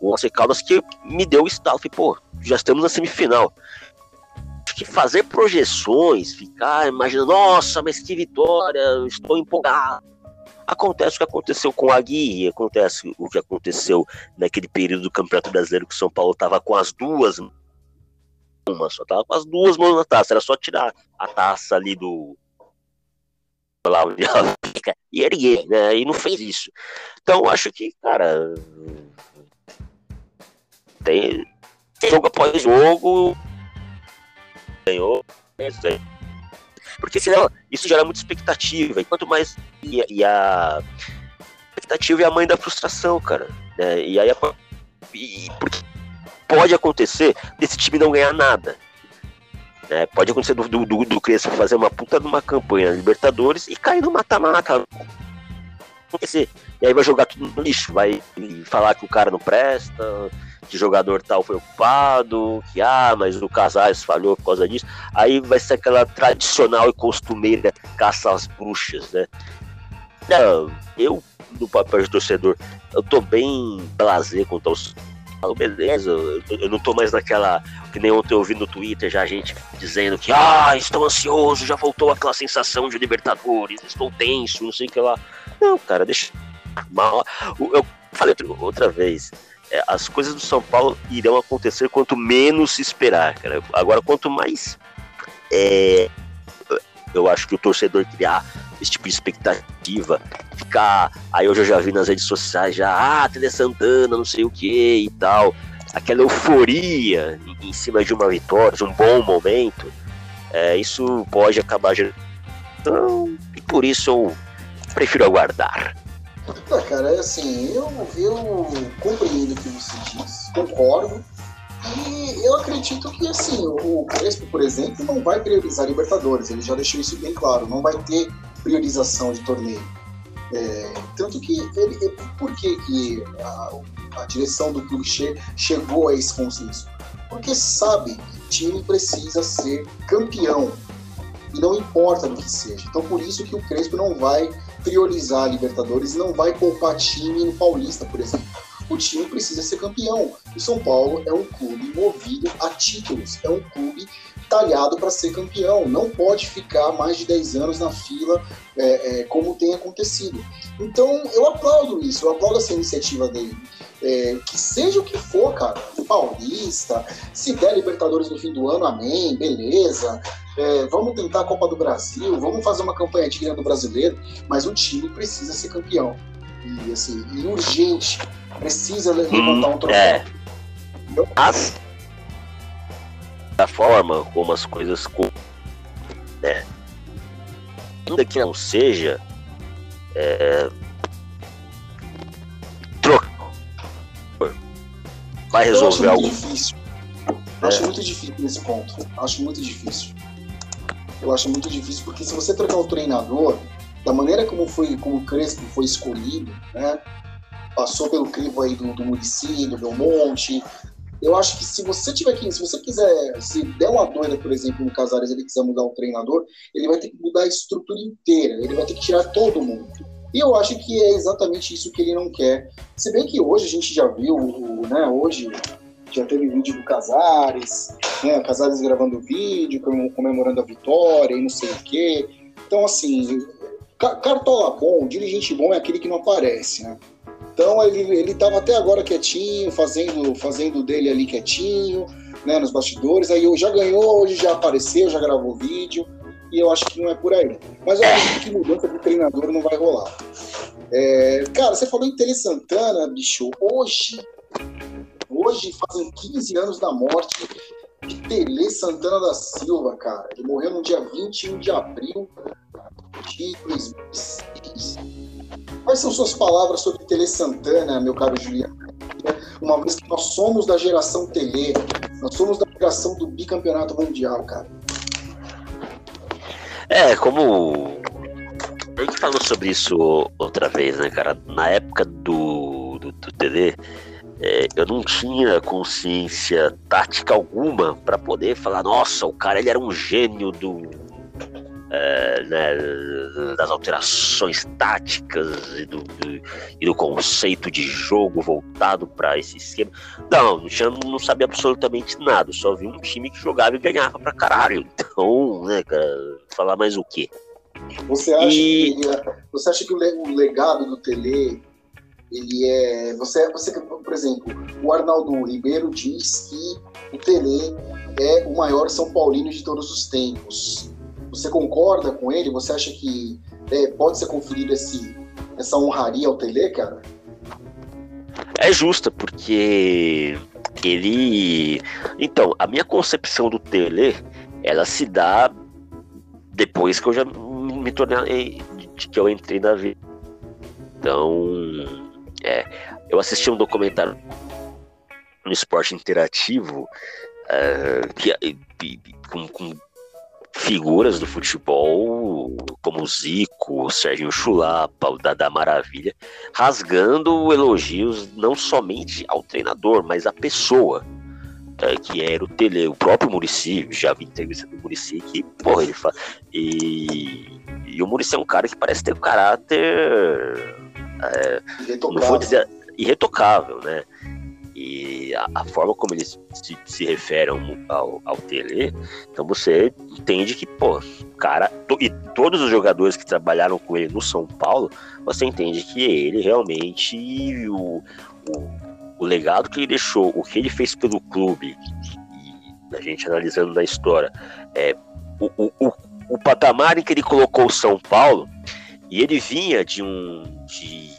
o Once Caldas que me deu o. Falei, pô, já estamos na semifinal. Acho que fazer projeções, ficar imaginando, nossa, mas que vitória, estou empolgado. Acontece o que aconteceu com a Gui, acontece o que aconteceu naquele período do Campeonato Brasileiro que São Paulo estava com as duas uma só tava com as duas mãos na taça, era só tirar a taça ali do lá onde ela fica e erguer, né? E não fez isso. Então acho que, cara, tem jogo após jogo. Ganhou. Porque senão isso gera muita expectativa. E quanto mais. E, e a expectativa é a mãe da frustração, cara. Né? E aí e, porque pode acontecer desse time não ganhar nada. Né? Pode acontecer do, do, do, do Crespo fazer uma puta de uma campanha na Libertadores e cair no mata-mata. E aí vai jogar tudo no lixo, vai falar que o cara não presta, que jogador tal foi ocupado, que ah, mas o Casares falhou por causa disso. Aí vai ser aquela tradicional e costumeira caça às bruxas, né? Não, eu, no papel de torcedor, eu tô bem blazer quanto aos beleza, eu não tô mais naquela. Que nem ontem eu vi no Twitter já gente dizendo que, ah, estou ansioso, já voltou aquela sensação de Libertadores, estou tenso, não sei o que lá. Não, cara, deixa. Eu falei outra vez, é, as coisas do São Paulo irão acontecer quanto menos se esperar, cara. Agora, quanto mais é, eu acho que o torcedor criar esse tipo de expectativa, ficar. Aí eu já vi nas redes sociais já, ah, Tele Santana, não sei o que e tal. Aquela euforia em, em, cima de uma vitória, de um bom momento, é, isso pode acabar gerando. Então, e por isso eu prefiro aguardar. Ah, cara, é assim, eu, eu compreendo o que você diz, concordo. E eu acredito que, assim, o Crespo, por exemplo, não vai priorizar Libertadores. Ele já deixou isso bem claro. Não vai ter priorização de torneio. É, tanto que ele, por que, que a, a, direção do clube che, chegou a esse consenso? Porque sabe que o time precisa ser campeão e não importa do que seja. Então por isso que o Crespo não vai priorizar a Libertadores não vai poupar time no Paulista, por exemplo. O time precisa ser campeão. O São Paulo é um clube movido a títulos, é um clube talhado para ser campeão. Não pode ficar mais de 10 anos na fila, é, é, como tem acontecido. Então, eu aplaudo isso, eu aplaudo essa iniciativa dele. É, que seja o que for, cara, paulista, se der Libertadores no fim do ano, amém, beleza. É, vamos tentar a Copa do Brasil, vamos fazer uma campanha do brasileiro, mas o time precisa ser campeão. E assim, e urgente, precisa levantar hum, um troféu. É. As, da forma como as coisas. Né? Ainda que não seja. É, vai resolver algo. Difícil. Eu acho é. muito difícil nesse ponto. Acho muito difícil. Eu acho muito difícil porque se você trocar o treinador, da maneira como foi, como o Crespo foi escolhido, né? Passou pelo crivo aí do, do Muricy, do Belmonte. Eu acho que se você tiver que, se você quiser, se der uma doida, por exemplo, no Casares, ele quiser mudar o treinador, ele vai ter que mudar a estrutura inteira, ele vai ter que tirar todo mundo. E eu acho que é exatamente isso que ele não quer. Se bem que hoje a gente já viu, né, hoje já teve vídeo do Casares, né, Casares gravando vídeo, comemorando a vitória e não sei o quê. Então, assim, cartola bom, dirigente bom é aquele que não aparece, né? Então ele ele estava até agora quietinho, fazendo fazendo dele ali quietinho, né, nos bastidores. Aí já ganhou, hoje já apareceu, já gravou vídeo e eu acho que não é por aí. Mas eu acho que mudança de treinador não vai rolar. É, cara, você falou em Tele Santana, bicho. Hoje, hoje fazem 15 anos da morte de Tele Santana da Silva, cara. Ele morreu no dia 21 de abril de 2006. Quais são suas palavras sobre Tele Santana, meu caro Juliano? Uma vez que nós somos da geração Tele, nós somos da geração do bicampeonato mundial, cara. É, como a gente falou sobre isso outra vez, né, cara? Na época do, do, do TD, é, eu não tinha consciência tática alguma para poder falar, nossa, o cara ele era um gênio do, é, né, das alterações táticas e do, do, e do, conceito de jogo voltado para esse esquema. Não, não, tinha, não sabia absolutamente nada, só vi um time que jogava e ganhava pra caralho. Então, né, cara, falar mais o quê? Você acha, e... que, é, você acha que o legado do Tele ele é. Você, você, por exemplo, o Arnaldo Ribeiro diz que o Tele é o maior São Paulino de todos os tempos. Você concorda com ele? Você acha que é, pode ser conferido esse, essa honraria ao Tele, cara? É justa, porque ele. Então, a minha concepção do Tele, ela se dá depois que eu já me tornei. que eu entrei na vida. Então. É, eu assisti um documentário no esporte interativo uh, que, com, com figuras do futebol, como Zico, o Serginho Chulapa, o Dada Maravilha, rasgando elogios não somente ao treinador, mas à pessoa, é, que era o Tele, o próprio Murici, já vi entrevista do Murici, que, porra, ele fala. E, e o Murici é um cara que parece ter um caráter. É, não vou dizer irretocável, né? e a, a, forma como eles se, se referem ao, ao Tele, então você entende que, pô, cara, to, e todos os jogadores que trabalharam com ele no São Paulo, você entende que ele realmente, o, o, o legado que ele deixou, o que ele fez pelo clube, e a gente analisando na história, é, o, o, o, o patamar em que ele colocou o São Paulo, e ele vinha de um. De,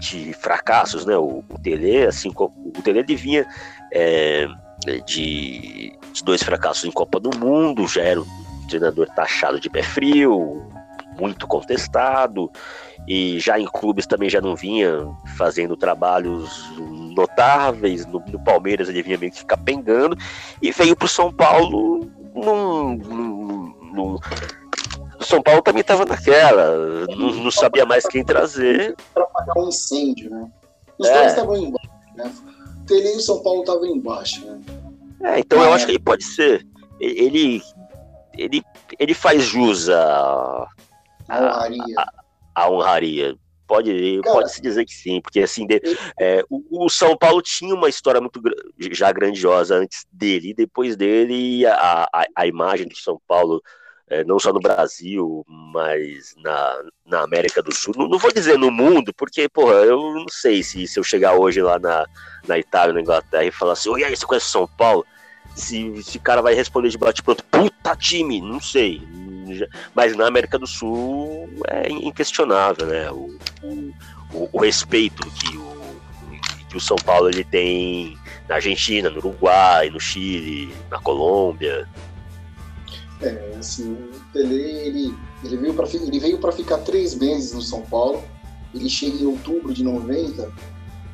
de fracassos, né? O, o Tele, assim, o Tele vinha é, de, de, dois fracassos em Copa do Mundo, já era um treinador taxado de pé frio, muito contestado, e já em clubes também já não vinha fazendo trabalhos notáveis. No, no Palmeiras ele vinha meio que capengando, e veio para o São Paulo num, num, num o São Paulo também estava naquela, não, não, sabia mais quem trazer. Para apagar um incêndio, né? Os é. dois estavam embaixo, né? Tele e o São Paulo estavam embaixo, né? É, então é. eu acho que ele pode ser. Ele, ele, ele faz jus a, a honraria. A, a honraria. Pode, pode se dizer que sim, porque assim, de, é, o, o, São Paulo tinha uma história muito já grandiosa antes dele, e depois dele a, a, a imagem do São Paulo é, não só no Brasil, mas na, na América do Sul. Não, não, vou dizer no mundo, porque, porra, eu não sei se, se eu chegar hoje lá na, na Itália, na Inglaterra, e falar assim, oi, aí, você conhece São Paulo? Se, se o cara vai responder de bate pronto, puta time, não sei. Mas na América do Sul é inquestionável, né? O, o, o respeito que o, que o São Paulo ele tem na Argentina, no Uruguai, no Chile, na Colômbia. É, assim, o Tele, ele, ele veio para ele veio para ficar três meses no São Paulo. Ele chega em outubro de 90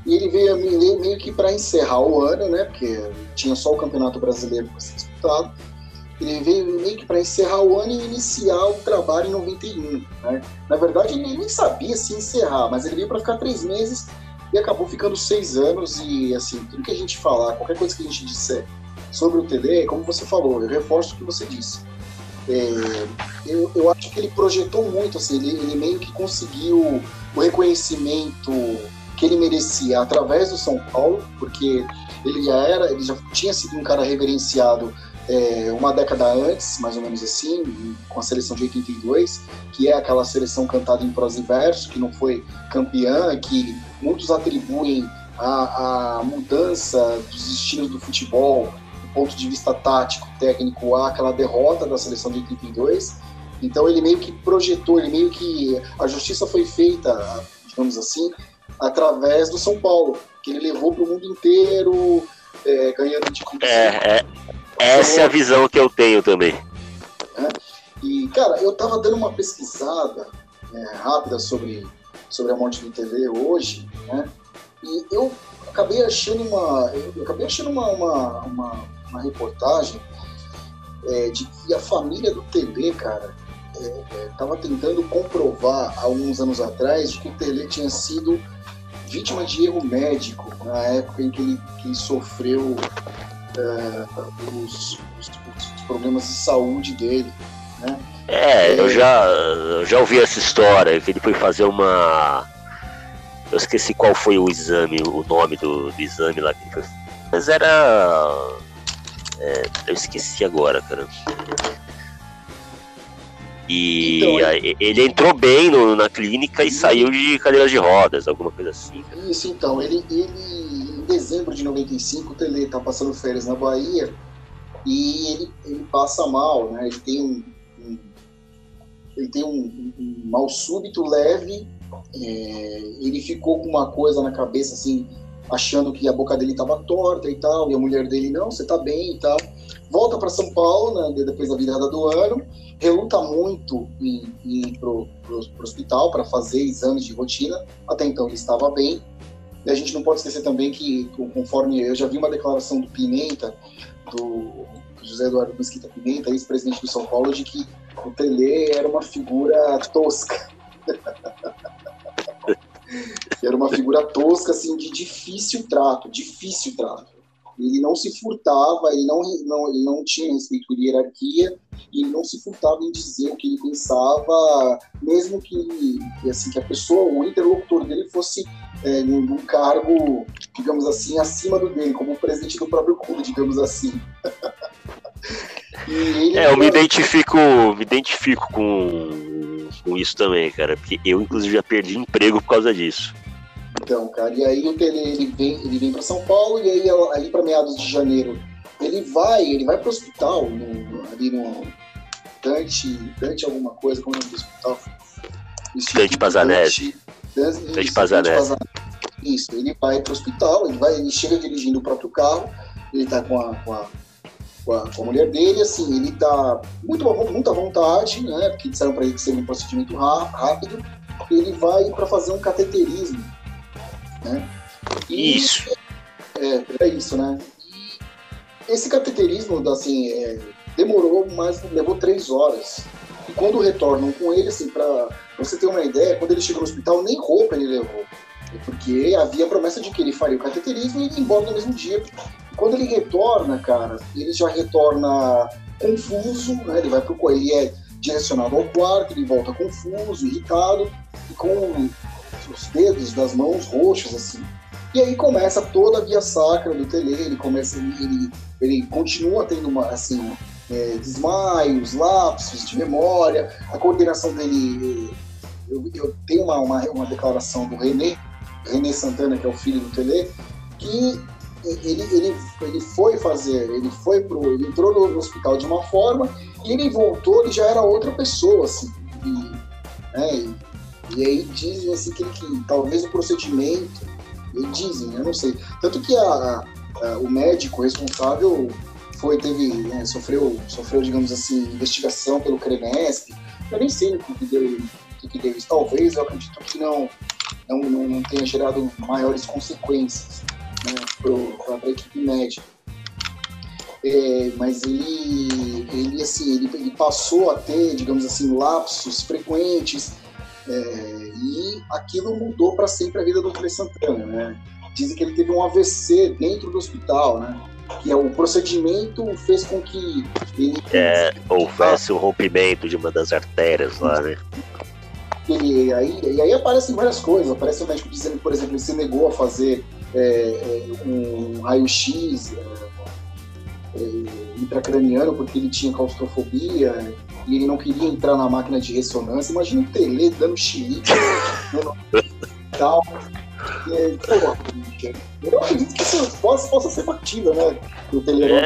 e ele veio meio, que para encerrar o ano, né? Porque tinha só o Campeonato Brasileiro para ser disputado. Ele veio meio que para encerrar o ano e iniciar o trabalho em 91. Né? Na verdade, ele nem sabia se encerrar, mas ele veio para ficar três meses e acabou ficando seis anos. E assim, tudo que a gente falar, qualquer coisa que a gente disser sobre o TD, como você falou, eu reforço o que você disse é, eu, eu, acho que ele projetou muito, assim, ele, ele, meio que conseguiu o reconhecimento que ele merecia através do São Paulo, porque ele já era, ele já tinha sido um cara reverenciado é, uma década antes, mais ou menos assim, com a seleção de 82, que é aquela seleção cantada em prosa e verso, que não foi campeã, que muitos atribuem a, a mudança dos estilos do futebol ponto de vista tático, técnico, aquela derrota da seleção de 82. Então ele meio que projetou, ele meio que a justiça foi feita, digamos assim, através do São Paulo, que ele levou para o mundo inteiro, é, ganhando de competição. É, é, essa é a visão que eu tenho também. É, e cara, eu tava dando uma pesquisada é, rápida sobre sobre a morte do TV hoje, né? E eu acabei achando uma, eu acabei achando uma, uma, uma uma reportagem é, de que a família do Tele, cara, estava é, é, tentando comprovar há alguns anos atrás de que o Tele tinha sido vítima de erro médico na época em que ele, que ele sofreu é, os, os, os, problemas de saúde dele. Né? É, eu já, eu já ouvi essa história, que ele foi fazer uma. Eu esqueci qual foi o exame, o nome do, do exame lá que ele foi. Mas era é, eu esqueci agora, cara. E então, ele entrou bem no, na clínica e saiu de cadeira de rodas, alguma coisa assim. Cara. Isso, então. Ele, ele, em dezembro de 95, o Tele tá passando férias na Bahia e ele, ele passa mal, né? Ele tem um, um ele tem um, um, mal súbito leve. É, ele ficou com uma coisa na cabeça assim achando que a boca dele estava torta e tal, e a mulher dele, não, você está bem e tal. Volta para São Paulo, né, depois da virada do ano, reluta muito em, em ir pro, pro hospital para fazer exames de rotina, até então ele estava bem. E a gente não pode esquecer também que, conforme eu já vi uma declaração do Pimenta, do José Eduardo Mesquita Pimenta, ex-presidente do São Paulo, de que o Tele era uma figura tosca. era uma figura tosca, assim, de difícil trato, difícil trato. Ele não se furtava, ele não, não, ele não tinha respeito por hierarquia, e ele não se furtava em dizer o que ele pensava, mesmo que, assim, que a pessoa, o interlocutor dele fosse é, num, cargo, digamos assim, acima do dele, como o presidente do próprio clube, digamos assim. é, eu me identifico, me identifico com, com isso também, cara, porque eu, inclusive, já perdi emprego por causa disso. Então, cara, e aí o Tele ele vem, ele vem para São Paulo e aí ali para meados de janeiro ele vai, ele vai pro hospital no, ali no Dante, Dante alguma coisa, como é o nome do hospital? Dante Pazanese. Dante, Dante Pazanese. Isso, ele vai pro hospital, ele vai, ele chega dirigindo o próprio carro, ele tá com a, com a com a, com a, mulher dele, assim, ele tá muito, muita vontade, né, porque disseram para ele que seria um procedimento rápido, ele vai para fazer um cateterismo né? E, isso. É, é isso, né? E esse cateterismo, assim, é, demorou, mas levou três horas. E quando retornam com ele, assim, para você ter uma ideia, quando ele chegou no hospital, nem roupa ele levou. Porque havia promessa de que ele faria o cateterismo e ia embora no mesmo dia. E quando ele retorna, cara, ele já retorna confuso, né? Ele vai pro ele é direcionado ao quarto, ele volta confuso, irritado, e com os dedos das mãos roxos, assim. E aí começa toda a via sacra do Tele, ele começa, ele, ele continua tendo uma, assim, é, desmaios, lapsos de memória, a coordenação dele, eu, eu tenho uma, uma, uma declaração do René, René Santana, que é o filho do Tele, que ele, ele, ele foi fazer, ele foi pro, ele entrou no, hospital de uma forma e ele voltou, ele já era outra pessoa, assim. E, né, e, e aí dizem assim que, que talvez o procedimento, dizem, eu não sei. Tanto que a, a, o médico responsável foi, teve, né, sofreu, sofreu, digamos assim, investigação pelo CREMESP. Eu nem sei o que deu, o que deu isso. Talvez, eu acredito que não, não, não, não tenha gerado maiores consequências né, para a equipe médica. É, mas ele, ele, assim, ele, ele, passou a ter, digamos assim, lapsos frequentes é, e aquilo mudou para sempre a vida do André Santana, né? Dizem que ele teve um AVC dentro do hospital, né? Que é, o procedimento fez com que ele... É, houvesse um rompimento de uma das artérias lá, né? E aí, e aí aparecem várias coisas. Aparece o médico dizendo, por exemplo, ele se negou a fazer é, é, um raio-x é, é, intracraniano porque ele tinha claustrofobia e ele não queria entrar na máquina de ressonância. Imagina o Tele dando xilique né, tal. É, eu acredito que isso possa, possa ser factível, né?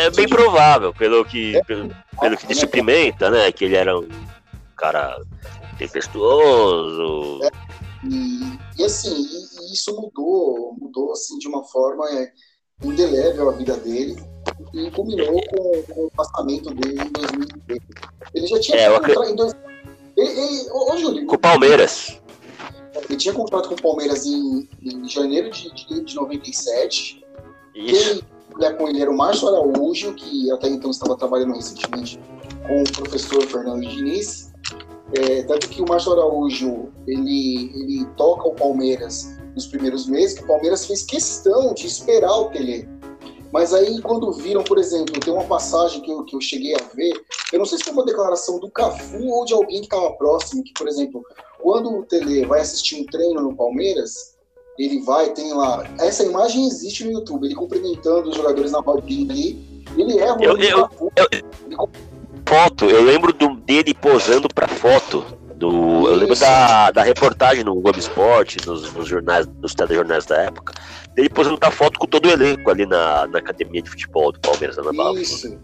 é bem provável, pelo que, é, pelo, pelo que disse Pimenta, né? Que ele era um cara tempestuoso. É, e, e assim, e, e isso mudou, mudou assim de uma forma é, indelével a vida dele e culminou com, com o passamento dele em 2003. Ele já tinha é, contrato em dois... ele, ele, ô, ô, Júlio, com o Palmeiras. Ele tinha contrato com o Palmeiras em, em janeiro de, de, de 97. Isso. Quem com ele era o Márcio Araújo, que até então estava trabalhando recentemente com o professor Fernando Diniz. É, tanto que o Márcio Araújo ele, ele toca o Palmeiras nos primeiros meses, que o Palmeiras fez questão de esperar o Tele. Mas aí, quando viram, por exemplo, tem uma passagem que eu, que eu cheguei a ver, eu não sei se foi uma declaração do Cafu ou de alguém que estava próximo, que, por exemplo, quando o Tele vai assistir um treino no Palmeiras, ele vai, tem lá. Essa imagem existe no YouTube, ele cumprimentando os jogadores na rodinha ali. Ele erra o eu, eu, Cafu. Eu, ele foto, eu lembro do, dele posando pra foto. Do, eu lembro da, da reportagem no Globo Esporte, nos, nos jornais, nos telejornais da época, dele posando foto com todo o elenco ali na, na academia de futebol do Palmeiras Nova. Isso.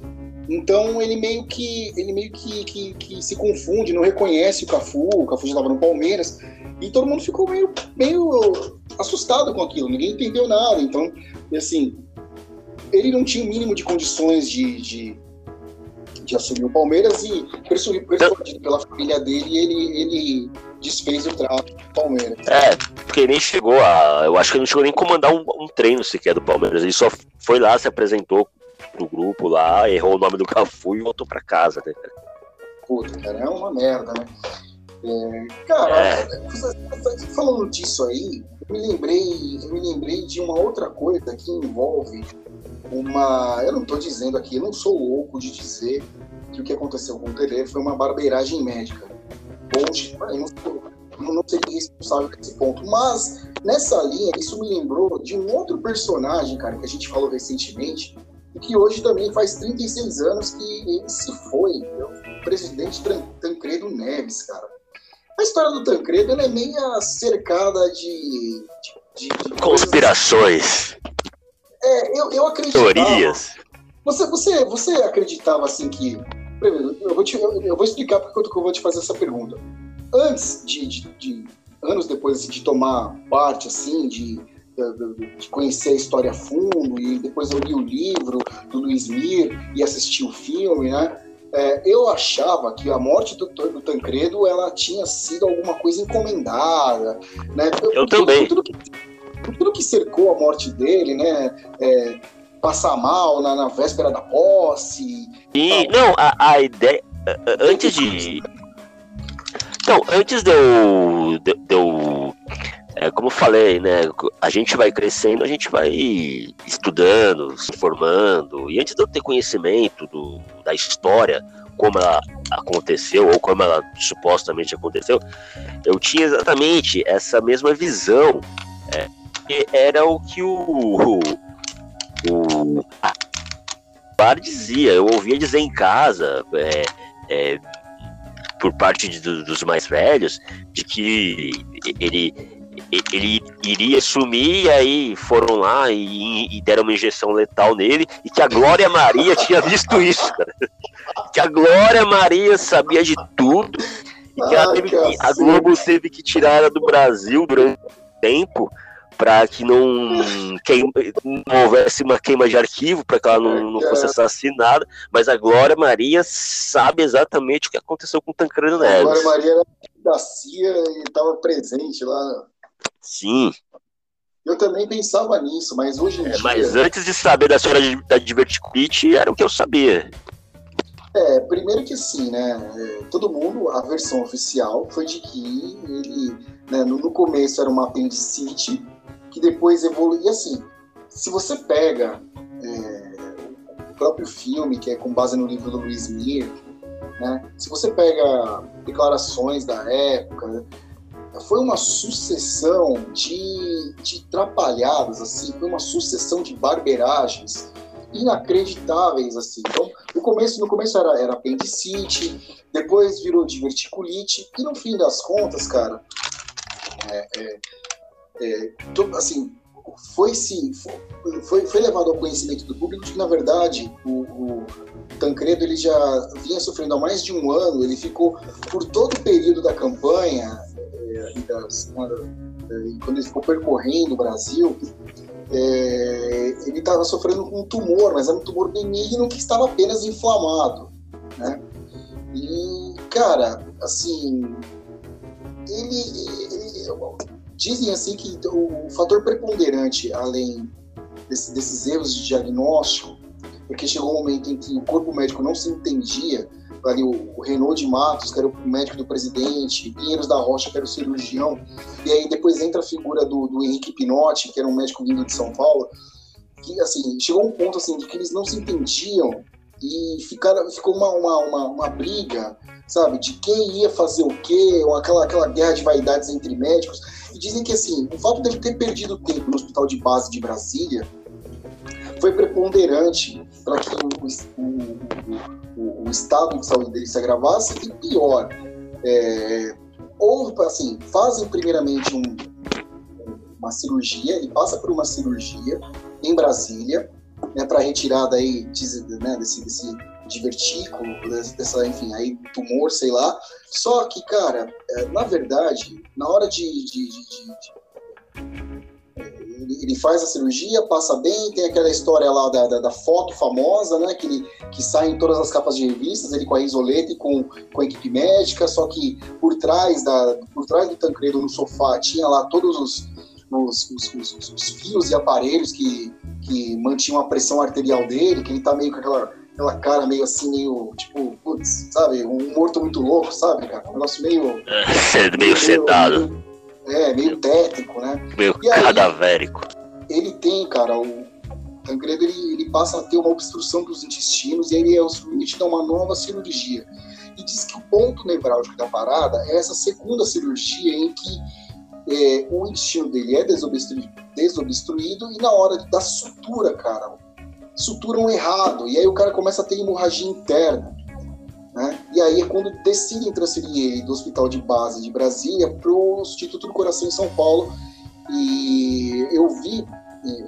Então ele meio que ele meio que, que, que, se confunde, não reconhece o Cafu, o Cafu já estava no Palmeiras, e todo mundo ficou meio, meio assustado com aquilo, ninguém entendeu nada. Então, assim, ele não tinha o mínimo de condições de, de de assumir o Palmeiras e persuadido pela família dele, ele, ele desfez o trato do Palmeiras. É, porque nem chegou a. Eu acho que ele não chegou nem a comandar um, um treino sequer do Palmeiras. Ele só foi lá, se apresentou pro grupo lá, errou o nome do Cafu e voltou para casa, né, cara? Puta, cara, é uma merda, né? É, cara, é. falando disso aí, eu me lembrei, eu me lembrei de uma outra coisa que envolve uma. Eu não estou dizendo aqui, eu não sou louco de dizer que o que aconteceu com o Tele foi uma barbeiragem médica. Longe, eu não, sou, eu não seria responsável por esse ponto. Mas, nessa linha, isso me lembrou de um outro personagem, cara, que a gente falou recentemente, e que hoje também faz 36 anos que ele se foi. É o presidente Tancredo Neves, cara. A história do Tancredo é meio cercada de, de, de, conspirações. Coisas é, eu, eu acreditava. Teorias. Você, você, você acreditava assim que. Eu vou, te, eu, eu vou explicar porque eu vou te fazer essa pergunta. Antes de, de, de anos depois assim, de tomar parte assim, de, de conhecer a história a fundo, e depois eu li o livro do Luiz Mir e assisti o filme, né? É, eu achava que a morte do, do, Tancredo ela tinha sido alguma coisa encomendada, né? Eu, eu também. Tudo, tudo que, tudo que cercou a morte dele, né? É, passar mal na, na, véspera da posse. E, não, a, a ideia. Antes de. Não, antes de eu. De, de eu é, como eu falei, né? A gente vai crescendo, a gente vai estudando, se formando. E antes de eu ter conhecimento do, da história como ela aconteceu, ou como ela supostamente aconteceu, eu tinha exatamente essa mesma visão. É, era o que o, o, o bar dizia, eu ouvia dizer em casa, é, é, por parte de, dos mais velhos, de que ele, ele iria sumir, e aí foram lá e, e, deram uma injeção letal nele, e que a Glória Maria tinha visto isso, cara. Que a Glória Maria sabia de tudo, e que, Ai, que a Globo teve que tirar ela do Brasil durante um tempo para que não, queima, não houvesse uma queima de arquivo, para que ela não, não, fosse assassinada, mas a Glória Maria sabe exatamente o que aconteceu com o Tancredo Neves. A Glória Maria era da CIA e estava presente lá. Sim. Eu também pensava nisso, mas hoje em é, dia... Mas antes de saber da história de, da diverticulite, era o que eu sabia. É, primeiro que sim, né? É, todo mundo, a versão oficial foi de que ele, né, no, no começo era uma apendicite, que depois evolui. E assim, se você pega é, o próprio filme, que é com base no livro do Luiz Mir, né? Se você pega declarações da época, foi uma sucessão de, de trapalhadas, assim, foi uma sucessão de barbeiragens inacreditáveis, assim. Então, no começo, no começo era, era apendicite, depois virou diverticulite, e no fim das contas, cara, é, é, é, assim, foi, sim, foi, foi levado ao conhecimento do público de que, na verdade, o, o Tancredo ele já vinha sofrendo há mais de um ano, ele ficou, por todo o período da campanha, é, é, quando ele ficou percorrendo o Brasil, é, ele estava sofrendo com um tumor, mas era um tumor benigno que estava apenas inflamado, né? E, cara, assim, ele, ele dizem assim que o fator preponderante, além desse, desses erros de diagnóstico, porque chegou um momento em que o corpo médico não se entendia, ali o, o Renaud de Matos, que era o médico do presidente, Pinheiros da Rocha, que era o cirurgião, e aí depois entra a figura do, do Henrique Pinotti, que era um médico vindo de São Paulo, que assim, chegou um ponto assim de que eles não se entendiam e ficaram, ficou uma, uma, uma, uma briga, sabe, de quem ia fazer o quê, aquela, aquela guerra de vaidades entre médicos, e dizem que assim, o fato dele ter perdido tempo no hospital de base de Brasília foi preponderante para que o, o, o, o, estado de saúde dele se agravasse e pior, é, ou assim, fazem primeiramente um, uma cirurgia, ele passa por uma cirurgia em Brasília, né, para retirada aí de, né, desse, desse divertículo, dessa, enfim, aí tumor, sei lá. Só que, cara, é, na verdade, na hora de, de, de, de ele, ele, faz a cirurgia, passa bem, tem aquela história lá da, da, da, foto famosa, né? Que, ele, que sai em todas as capas de revistas, ele com a isoleta e com, com a equipe médica, só que por trás, da, por trás do Tancredo no sofá tinha lá todos os, os, os, os, os fios e aparelhos que, que mantinham a pressão arterial dele, que ele tá meio com aquela aquela cara meio assim, meio, tipo, putz, sabe? Um morto muito louco, sabe, cara? Um negócio meio. É, meio sedado. Meio, é, meio tétrico, né? Meio e cadavérico. Aí, ele tem, cara, o Tancredo ele, ele passa a ter uma obstrução dos intestinos e ele é submetido a uma nova cirurgia. E diz que o ponto nevrálgico da parada é essa segunda cirurgia em que é, o intestino dele é desobstruído, desobstruído e na hora da sutura, cara, suturam errado. E aí o cara começa a ter hemorragia interna. Né? E aí é quando decidem transferir ele do hospital de base de Brasília para o Instituto do Coração em São Paulo. E eu vi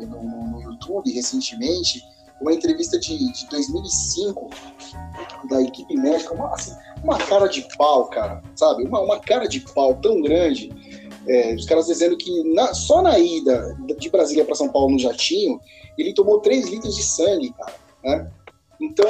no, no YouTube recentemente uma entrevista de, de 2005 da equipe médica, uma, assim, uma cara de pau, cara, sabe? Uma, uma cara de pau tão grande. É, os caras dizendo que na, só na ida de Brasília para São Paulo no jatinho, ele tomou 3 litros de sangue, cara. Né? Então,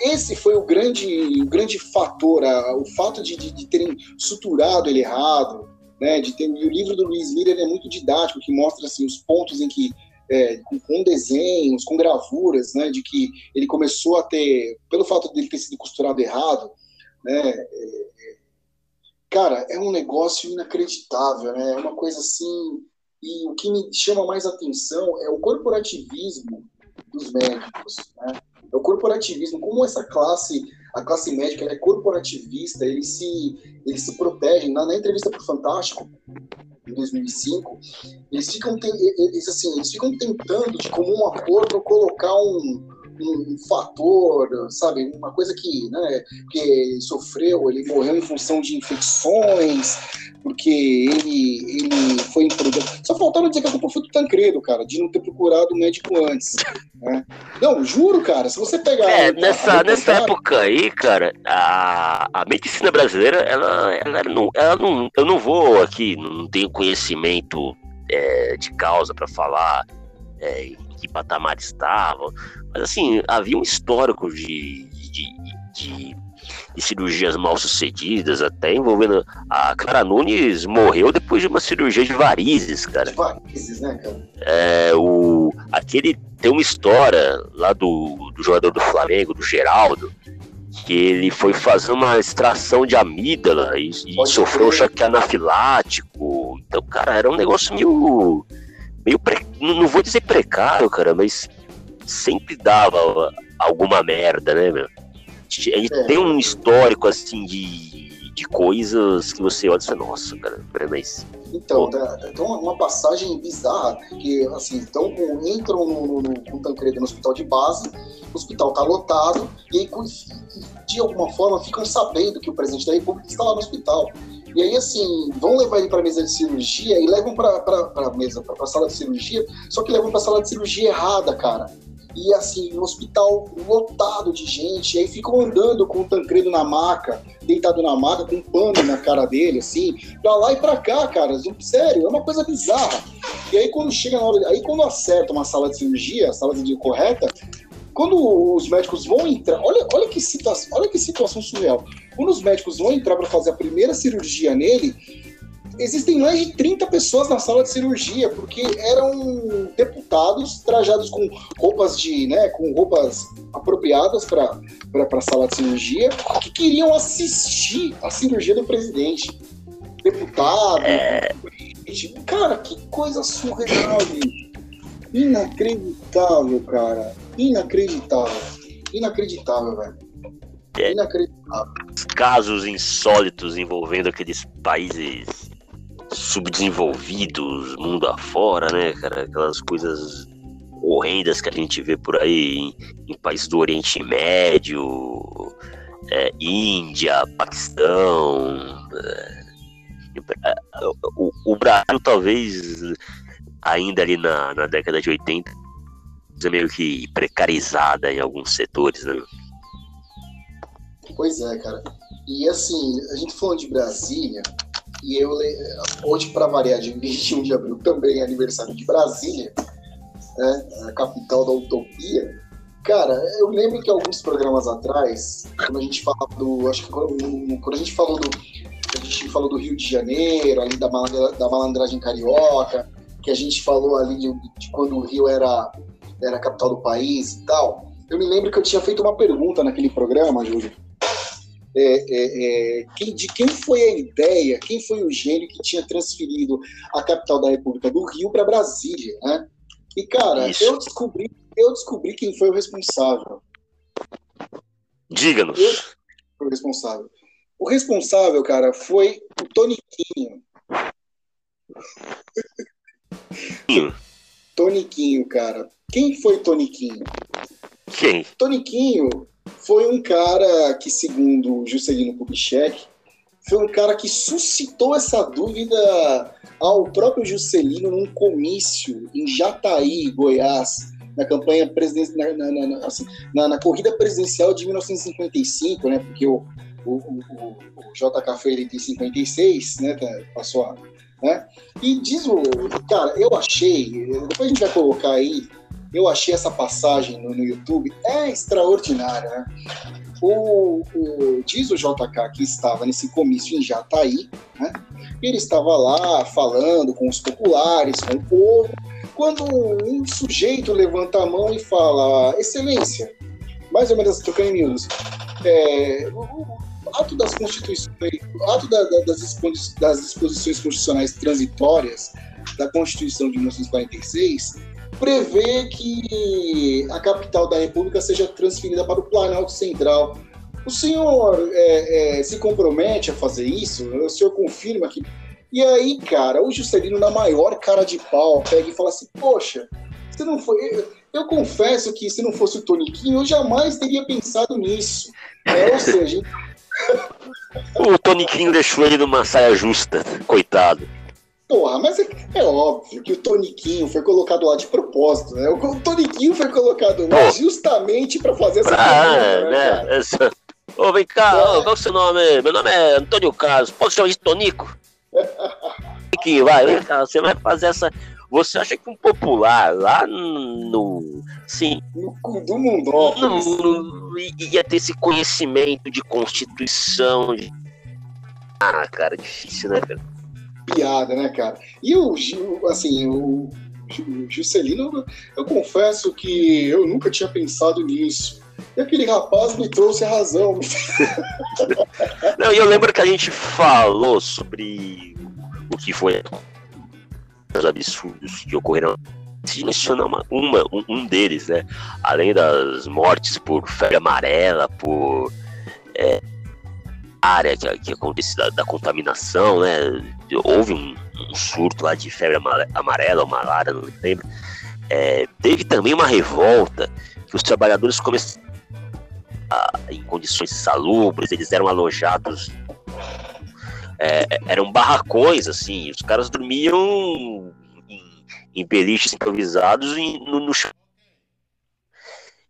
esse foi o grande, o grande fator, a, o fato de, de, de, terem suturado ele errado, né, de ter, e o livro do Luiz Miller é muito didático, que mostra assim, os pontos em que, é, com, com, desenhos, com gravuras, né, de que ele começou a ter, pelo fato de ele ter sido costurado errado, né, é, cara, é um negócio inacreditável, né, é uma coisa assim, e o que me chama mais atenção é o corporativismo dos médicos, né? É o corporativismo, como essa classe a classe médica é corporativista, eles se, eles se protegem. Na, na entrevista para o Fantástico, em 2005, eles ficam, eles, assim, eles ficam tentando, de comum acordo, colocar um, um, um, fator, sabe, uma coisa que, né, que sofreu, ele morreu em função de infecções, porque ele, ele foi imprudente. Só faltaram dizer que a culpa foi do Tancredo, cara, de não ter procurado o médico antes. Né? Não, juro, cara, se você pegar. É, nessa, nessa época aí, cara, a, a medicina brasileira, ela, ela, não, ela não. Eu não vou aqui, não tenho conhecimento é, de causa para falar é, que patamar estava, mas assim, havia um histórico de, de, de e cirurgias mal sucedidas, até envolvendo. A Clara Nunes morreu depois de uma cirurgia de varizes, cara. Varizes, né, cara? É, o, aquele. Tem uma história lá do, do jogador do Flamengo, do Geraldo, que ele foi fazer uma extração de amígdala e, e sofreu um choque anafilático. Então, cara, era um negócio meio. Meio pre... não vou dizer precário, cara, mas sempre dava alguma merda, né, meu? A gente é. tem um histórico, assim, de, de coisas que você olha e fala, nossa, cara, mas... Então, tem uma passagem bizarra, que, assim, então, entram no, no, com o Tancredo no hospital de base, o hospital tá lotado, e aí, de alguma forma, ficam sabendo que o presidente da república está lá no hospital. E aí, assim, vão levar ele para mesa de cirurgia e levam para mesa, para sala de cirurgia, só que levam para sala de cirurgia errada, cara e assim, um hospital lotado de gente, e aí ficam andando com o Tancredo na maca, deitado na maca, com um pano na cara dele, assim, pra lá e pra cá, cara, sério, é uma coisa bizarra. E aí quando chega na hora, aí quando acerta uma sala de cirurgia, a sala de cirurgia correta, quando os médicos vão entrar, olha, olha que situação, olha que situação surreal. Quando os médicos vão entrar para fazer a primeira cirurgia nele, existem mais de 30 pessoas na sala de cirurgia, porque eram deputados trajados com roupas de, né, com roupas apropriadas para a sala de cirurgia, que queriam assistir a cirurgia do presidente. Deputado, é... cara, que coisa surreal, gente. Inacreditável, cara. Inacreditável. Inacreditável, velho. É. Inacreditável. Casos insólitos envolvendo aqueles países subdesenvolvidos, mundo afora, né, cara? Aquelas coisas horrendas que a gente vê por aí em, em países do Oriente Médio, é, Índia, Paquistão. É, o, o, Brasil talvez ainda ali na, na década de 80 é meio que precarizada em alguns setores, né? Pois é, cara. E assim, a gente falando de Brasília, e eu, hoje, para variar, de 21 de abril, também é aniversário de Brasília, né, a capital da utopia. Cara, eu lembro que alguns programas atrás, quando a gente falava do. Acho que quando, quando a gente falou do. A gente falou do Rio de Janeiro, ali da, malandra, da malandragem carioca, que a gente falou ali de, de quando o Rio era, era a capital do país e tal. Eu me lembro que eu tinha feito uma pergunta naquele programa, Júlio, é, é, é, quem, de quem foi a ideia, quem foi o gênio que tinha transferido a capital da República do Rio para Brasília, né? E cara, Isso. eu descobri, eu descobri quem foi o responsável. Diga-nos. O responsável. O responsável, cara, foi o Toniquinho. Toniquinho, cara. Quem foi Toniquinho? Quem? Toniquinho foi um cara que, segundo Juscelino Kubitschek, foi um cara que suscitou essa dúvida ao próprio Juscelino num comício em Jataí, Goiás, na campanha presidencial, na, na, na, assim, na, corrida presidencial de 1955, né? Porque o, o, o, JK foi eleito em 56, né? Tá, passou a, né? E diz o cara, eu achei, depois a gente vai colocar aí eu achei essa passagem no, no YouTube é extraordinária. Né? O, o, diz o JK que estava nesse comício em Jataí, né? ele estava lá falando com os populares, com o povo, quando um sujeito levanta a mão e fala: Excelência, mais ou menos trocando em é, o ato das constituições, ato da, da, das, das disposições constitucionais transitórias da Constituição de 1946 prevê que a capital da República seja transferida para o Planalto Central. o senhor é, é, se compromete a fazer isso? O senhor confirma que. E aí, cara, o Juscelino, na maior cara de pau, pega e fala assim: Poxa, você não foi. Eu, confesso que se não fosse o Toniquinho, eu jamais teria pensado nisso. É, ou seja. o Toniquinho deixou ele numa saia justa, coitado. Porra, mas é, é, óbvio que o Toniquinho foi colocado lá de propósito, né? O, Toniquinho foi colocado lá justamente para fazer essa ah, pergunta, né? né? Essa... Ô, vem cá, é. ô, qual é o seu nome? Meu nome é Antônio Carlos, posso chamar de Tonico? Toniquinho, vai, vem cá, você vai fazer essa... Você acha que um popular lá no. Sim. No cu do mundo. ia ter esse conhecimento de constituição. De... Ah, cara, difícil, né, cara? Piada, né, cara? E o, assim, o, Juscelino, eu confesso que eu nunca tinha pensado nisso. E aquele rapaz me trouxe a razão. Não, e eu lembro que a gente falou sobre o que foi os absurdos que ocorreram. Se mencionar uma, uma, um, um deles, né? Além das mortes por febre amarela, por é, área que, que acontece da, da, contaminação, né? Houve um, um, surto lá de febre amarela ou malária, não lembro. É, teve também uma revolta que os trabalhadores começaram a, em condições salubres, eles eram alojados, é, eram barracões, assim, os caras dormiam em, em beliches improvisados no, no chão.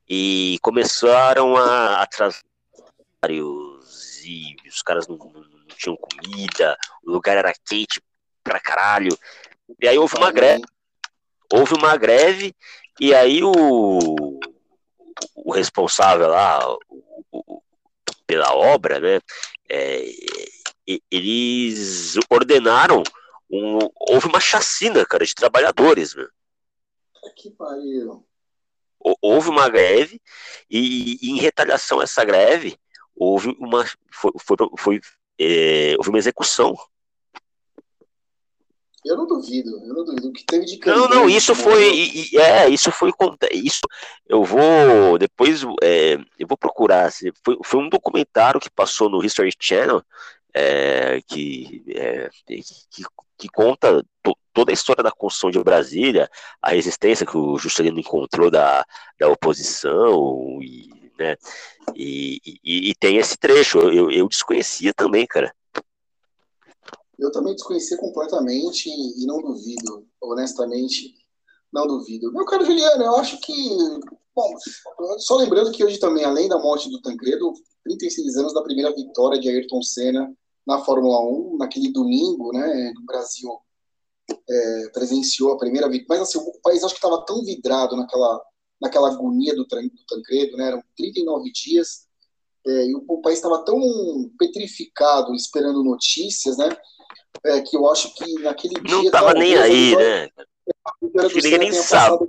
E começaram a, a trazer e os caras não, não, não, tinham comida, o lugar era quente pra caralho. E aí houve uma greve. Houve uma greve, e aí o, o responsável lá o, o, pela obra, né? É, eles ordenaram um, houve uma chacina, cara, de trabalhadores? Que pariu. Houve uma greve e, e, em retaliação a essa greve, houve uma, foi, foi, foi é, houve uma execução. Eu não duvido, eu não duvido. O que teve de Não, não, isso foi. É, isso foi. Isso, eu vou. Depois. É, eu vou procurar. Foi, foi um documentário que passou no History Channel. É, que, é, que, que, conta to, toda a história da construção de Brasília, a resistência que o Juscelino encontrou da, da oposição, e né? E, e, e tem esse trecho, eu, eu desconhecia também, cara. Eu também desconhecia completamente e não duvido, honestamente, não duvido. Meu caro Juliano, eu acho que. Bom, só lembrando que hoje também, além da morte do Tancredo, 36 anos da primeira vitória de Ayrton Senna na Fórmula 1, naquele domingo, né? O Brasil é, presenciou a primeira vitória. Mas assim, o país acho que estava tão vidrado naquela naquela agonia do, do Tancredo, né? Eram 39 dias é, e o, o país estava tão petrificado, esperando notícias, né? É, que eu acho que naquele não dia. Não estava nem aí, né? Que ninguém nem sabe.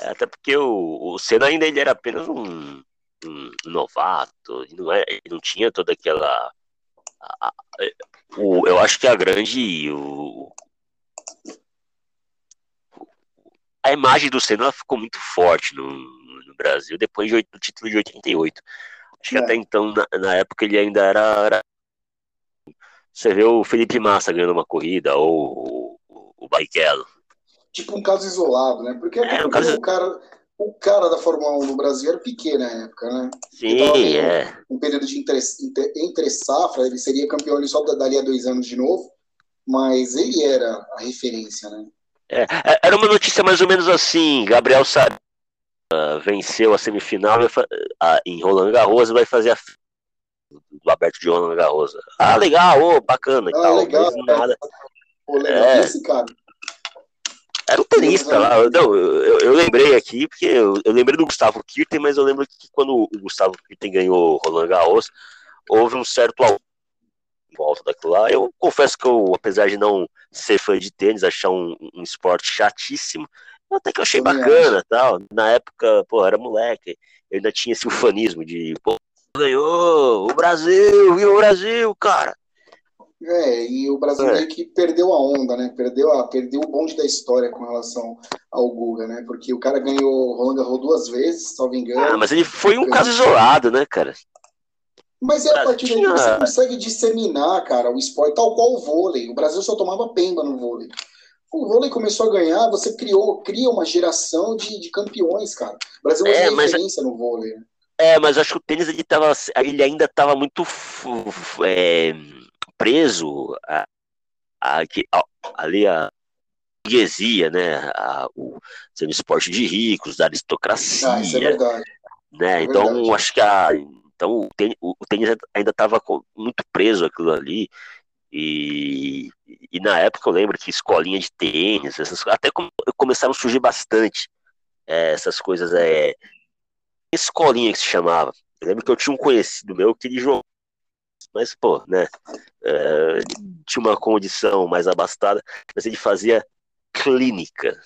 É, até porque o, o Senna ainda ele era apenas um, um novato, não, é, ele não tinha toda aquela. A, a, o, eu acho que a grande. O, a imagem do Senna ficou muito forte no, no Brasil depois de, do título de 88. Acho que é. até então, na, na, época, ele ainda era, era, Você vê o Felipe Massa ganhando uma corrida, ou o, o Barrichello. Tipo um caso isolado, né? Porque, é, um caso... o, cara, o cara da Fórmula 1 no Brasil era pequeno na época, né? Sim, é. Um período de entre, entre, safra, ele seria campeão ali só dali a dois anos de novo, mas ele era a referência, né? É, é, era uma notícia mais ou menos assim: Gabriel Sá uh, venceu a semifinal uh, em Roland Garros e vai fazer a do aberto de Roland Garros. Ah, legal, oh, bacana e ah, tal. Legal, nada. Pô, legal é, esse cara. Era um tenista lá. Não, eu, eu, lembrei aqui, porque eu, eu, lembrei do Gustavo Kirten, mas eu lembro que quando o Gustavo Kirten ganhou Roland Garros, houve um certo volta daquilo lá. Eu confesso que eu, apesar de não ser fã de tênis, achar um, um esporte chatíssimo, até que eu achei bacana tal. Na época, pô, era moleque, eu ainda tinha esse ufanismo de, pô, ganhou, o Brasil, viu o Brasil, cara. É, e o Brasil é. meio que perdeu a onda, né? Perdeu, a, perdeu o bonde da história com relação ao Guga, né? Porque o cara ganhou o Roland Garros duas vezes, salvo engano. Ah, mas ele foi um caso isolado, né, cara? Mas é a partir daí que você consegue disseminar, cara, o esporte, tal qual o vôlei. O Brasil só tomava pemba no vôlei. O vôlei começou a ganhar, você criou, cria uma geração de, de campeões, cara. O Brasil é, é referência no vôlei. Né? É, mas acho que o tênis ele, tava, ele ainda estava muito é, preso a, a, a, ali a burguesia, né? A, o sendo esporte de ricos, da aristocracia. Ah, isso é verdade. Né? É então, verdade. acho que a, então, o tênis, o tênis ainda estava muito preso aquilo ali. E, e, na época eu lembro que escolinha de tênis, essas, até começaram a surgir bastante é, essas coisas. É, escolinha que se chamava. Eu lembro que eu tinha um conhecido meu que ele jogou mas, pô, né? É, tinha uma condição mais abastada, mas ele fazia clínica.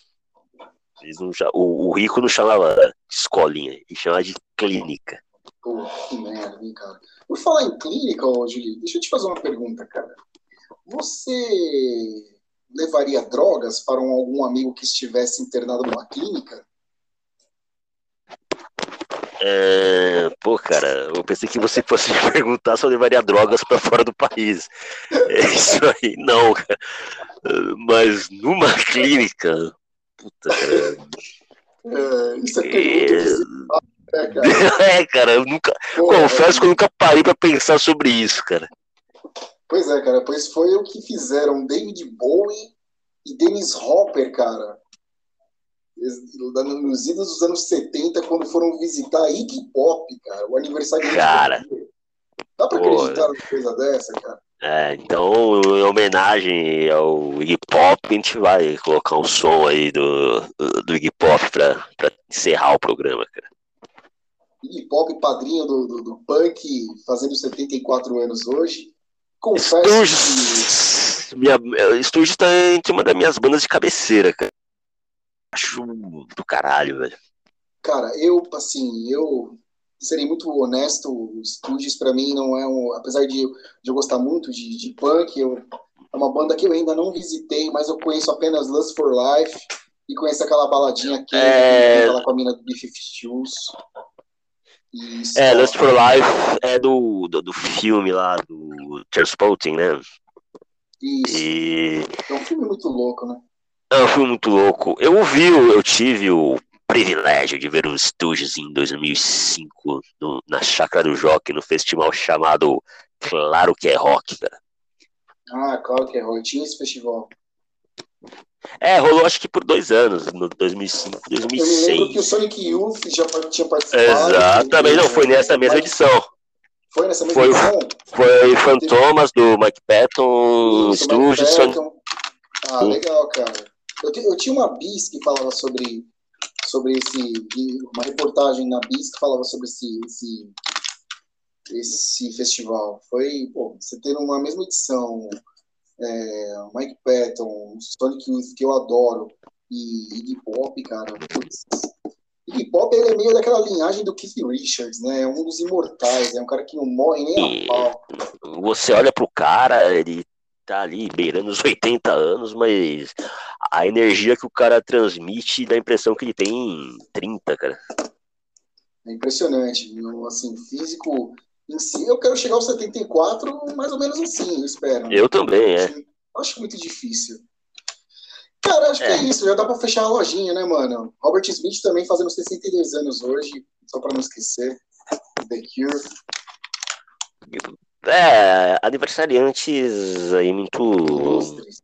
Não, o, o, rico não chamava escolinha, ele chamava de clínica. Pô, que merda, hein, cara. Por falar em clínica, ô, Julie, deixa eu te fazer uma pergunta, cara. Você levaria drogas para um, algum amigo que estivesse internado numa clínica? É, pô, cara, eu pensei que você fosse me perguntar se eu levaria drogas para fora do país. É isso aí, não, cara. Mas numa clínica, puta, cara. É, isso é pergunta é, cara. é, cara, eu nunca. Pô, confesso é... que eu nunca parei para pensar sobre isso, cara. Pois é, cara, pois foi o que fizeram David Bowie e Dennis Hopper, cara nos idos dos anos 70, quando foram visitar Iggy Pop, cara, o aniversário Cara. Dá pra acreditar numa coisa dessa, cara? É, então, em homenagem ao Iggy Pop, a gente vai colocar um som aí do, do Iggy Pop pra, pra encerrar o programa, cara. Iggy Pop, padrinho do, do, do punk, fazendo 74 anos hoje. Confesso Sturges, que... minha, Sturges tá entre uma das minhas bandas de cabeceira, cara acho do caralho, velho. Cara, eu, assim, eu serei muito honesto, o Stooges pra mim não é um. Apesar de, de eu gostar muito de, de punk, eu, é uma banda que eu ainda não visitei, mas eu conheço apenas Lust for Life e conheço aquela baladinha que é... lá com a mina do Beef Shoes. Isso, é, Lust for Life é do, do, do filme lá do Transporting, né? Isso. E... É um filme muito louco, né? É um filme muito louco. Eu ouvi, eu tive o privilégio de ver os Stooges em 2005 no, na Chácara do Jockey, no festival chamado Claro que é Rock, cara. Ah, claro que é rock. Tinha esse festival. É, rolou acho que por dois anos, no 2005, 2006. Eu lembro que o Sonic Youth já tinha participado. Exatamente, não, foi nessa mesma edição. Foi nessa mesma foi, edição? Foi Fantomas do Mike Patton, Stooges, Sonic... Ah, legal, cara. Eu, eu tinha uma bis que falava sobre, sobre esse. Uma reportagem na bis que falava sobre esse, esse, esse festival. Foi, pô, você ter uma mesma edição, é, Mike Patton, Sonic Youth, que eu adoro, e Iggy Pop, cara. Putz. Iggy Pop ele é meio daquela linhagem do Keith Richards, né? É um dos imortais, é um cara que não morre nem a pau. Você olha pro cara, ele tá ali beirando os 80 anos, mas a energia que o cara transmite dá a impressão que ele tem 30, cara. É impressionante, assim, físico em si, eu quero chegar aos 74 mais ou menos assim, eu espero. Eu também, é. Acho muito difícil. Cara, acho é. que é isso, já dá pra fechar a lojinha, né, mano? Robert Smith também fazendo 62 anos hoje, só pra não esquecer. The Cure. É, aniversariantes aí muito,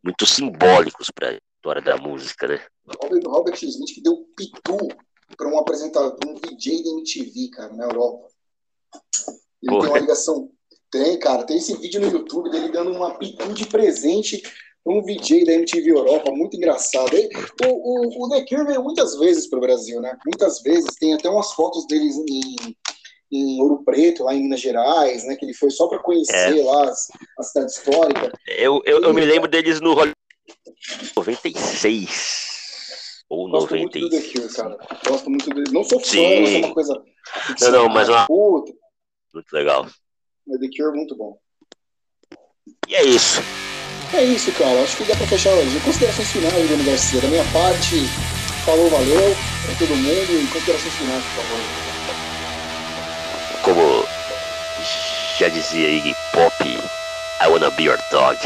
muito simbólicos para história da música, né? Robert, Robert Smith que deu pitu para um apresentador, um VJ da MTV, cara, na Europa. Ele Porra. tem uma ligação. Tem, cara, tem esse vídeo no YouTube dele dando uma pitu de presente um VJ da MTV Europa, muito engraçado. o, o, o The Cure veio muitas vezes para o Brasil, né? Muitas vezes, tem até umas fotos deles em, em Ouro Preto, lá em Minas Gerais, né? Que ele foi só para conhecer é. lá a cidade histórica. Eu, eu, eu me lembro deles no 96. Ou Gosto 90. Muito do The Cure, cara. Gosto muito dele. Não sou fã, Sim. mas é uma coisa. Não, não, mas uma... Puta. Muito legal. The Cure é muito bom. E é isso. É isso, cara. Acho que dá pra fechar hoje. Considerações finais, Bruno Garcia. Da minha parte, falou, valeu pra todo mundo e considerações finais, por favor. Como já dizia Iggy Pop, I wanna be your dog.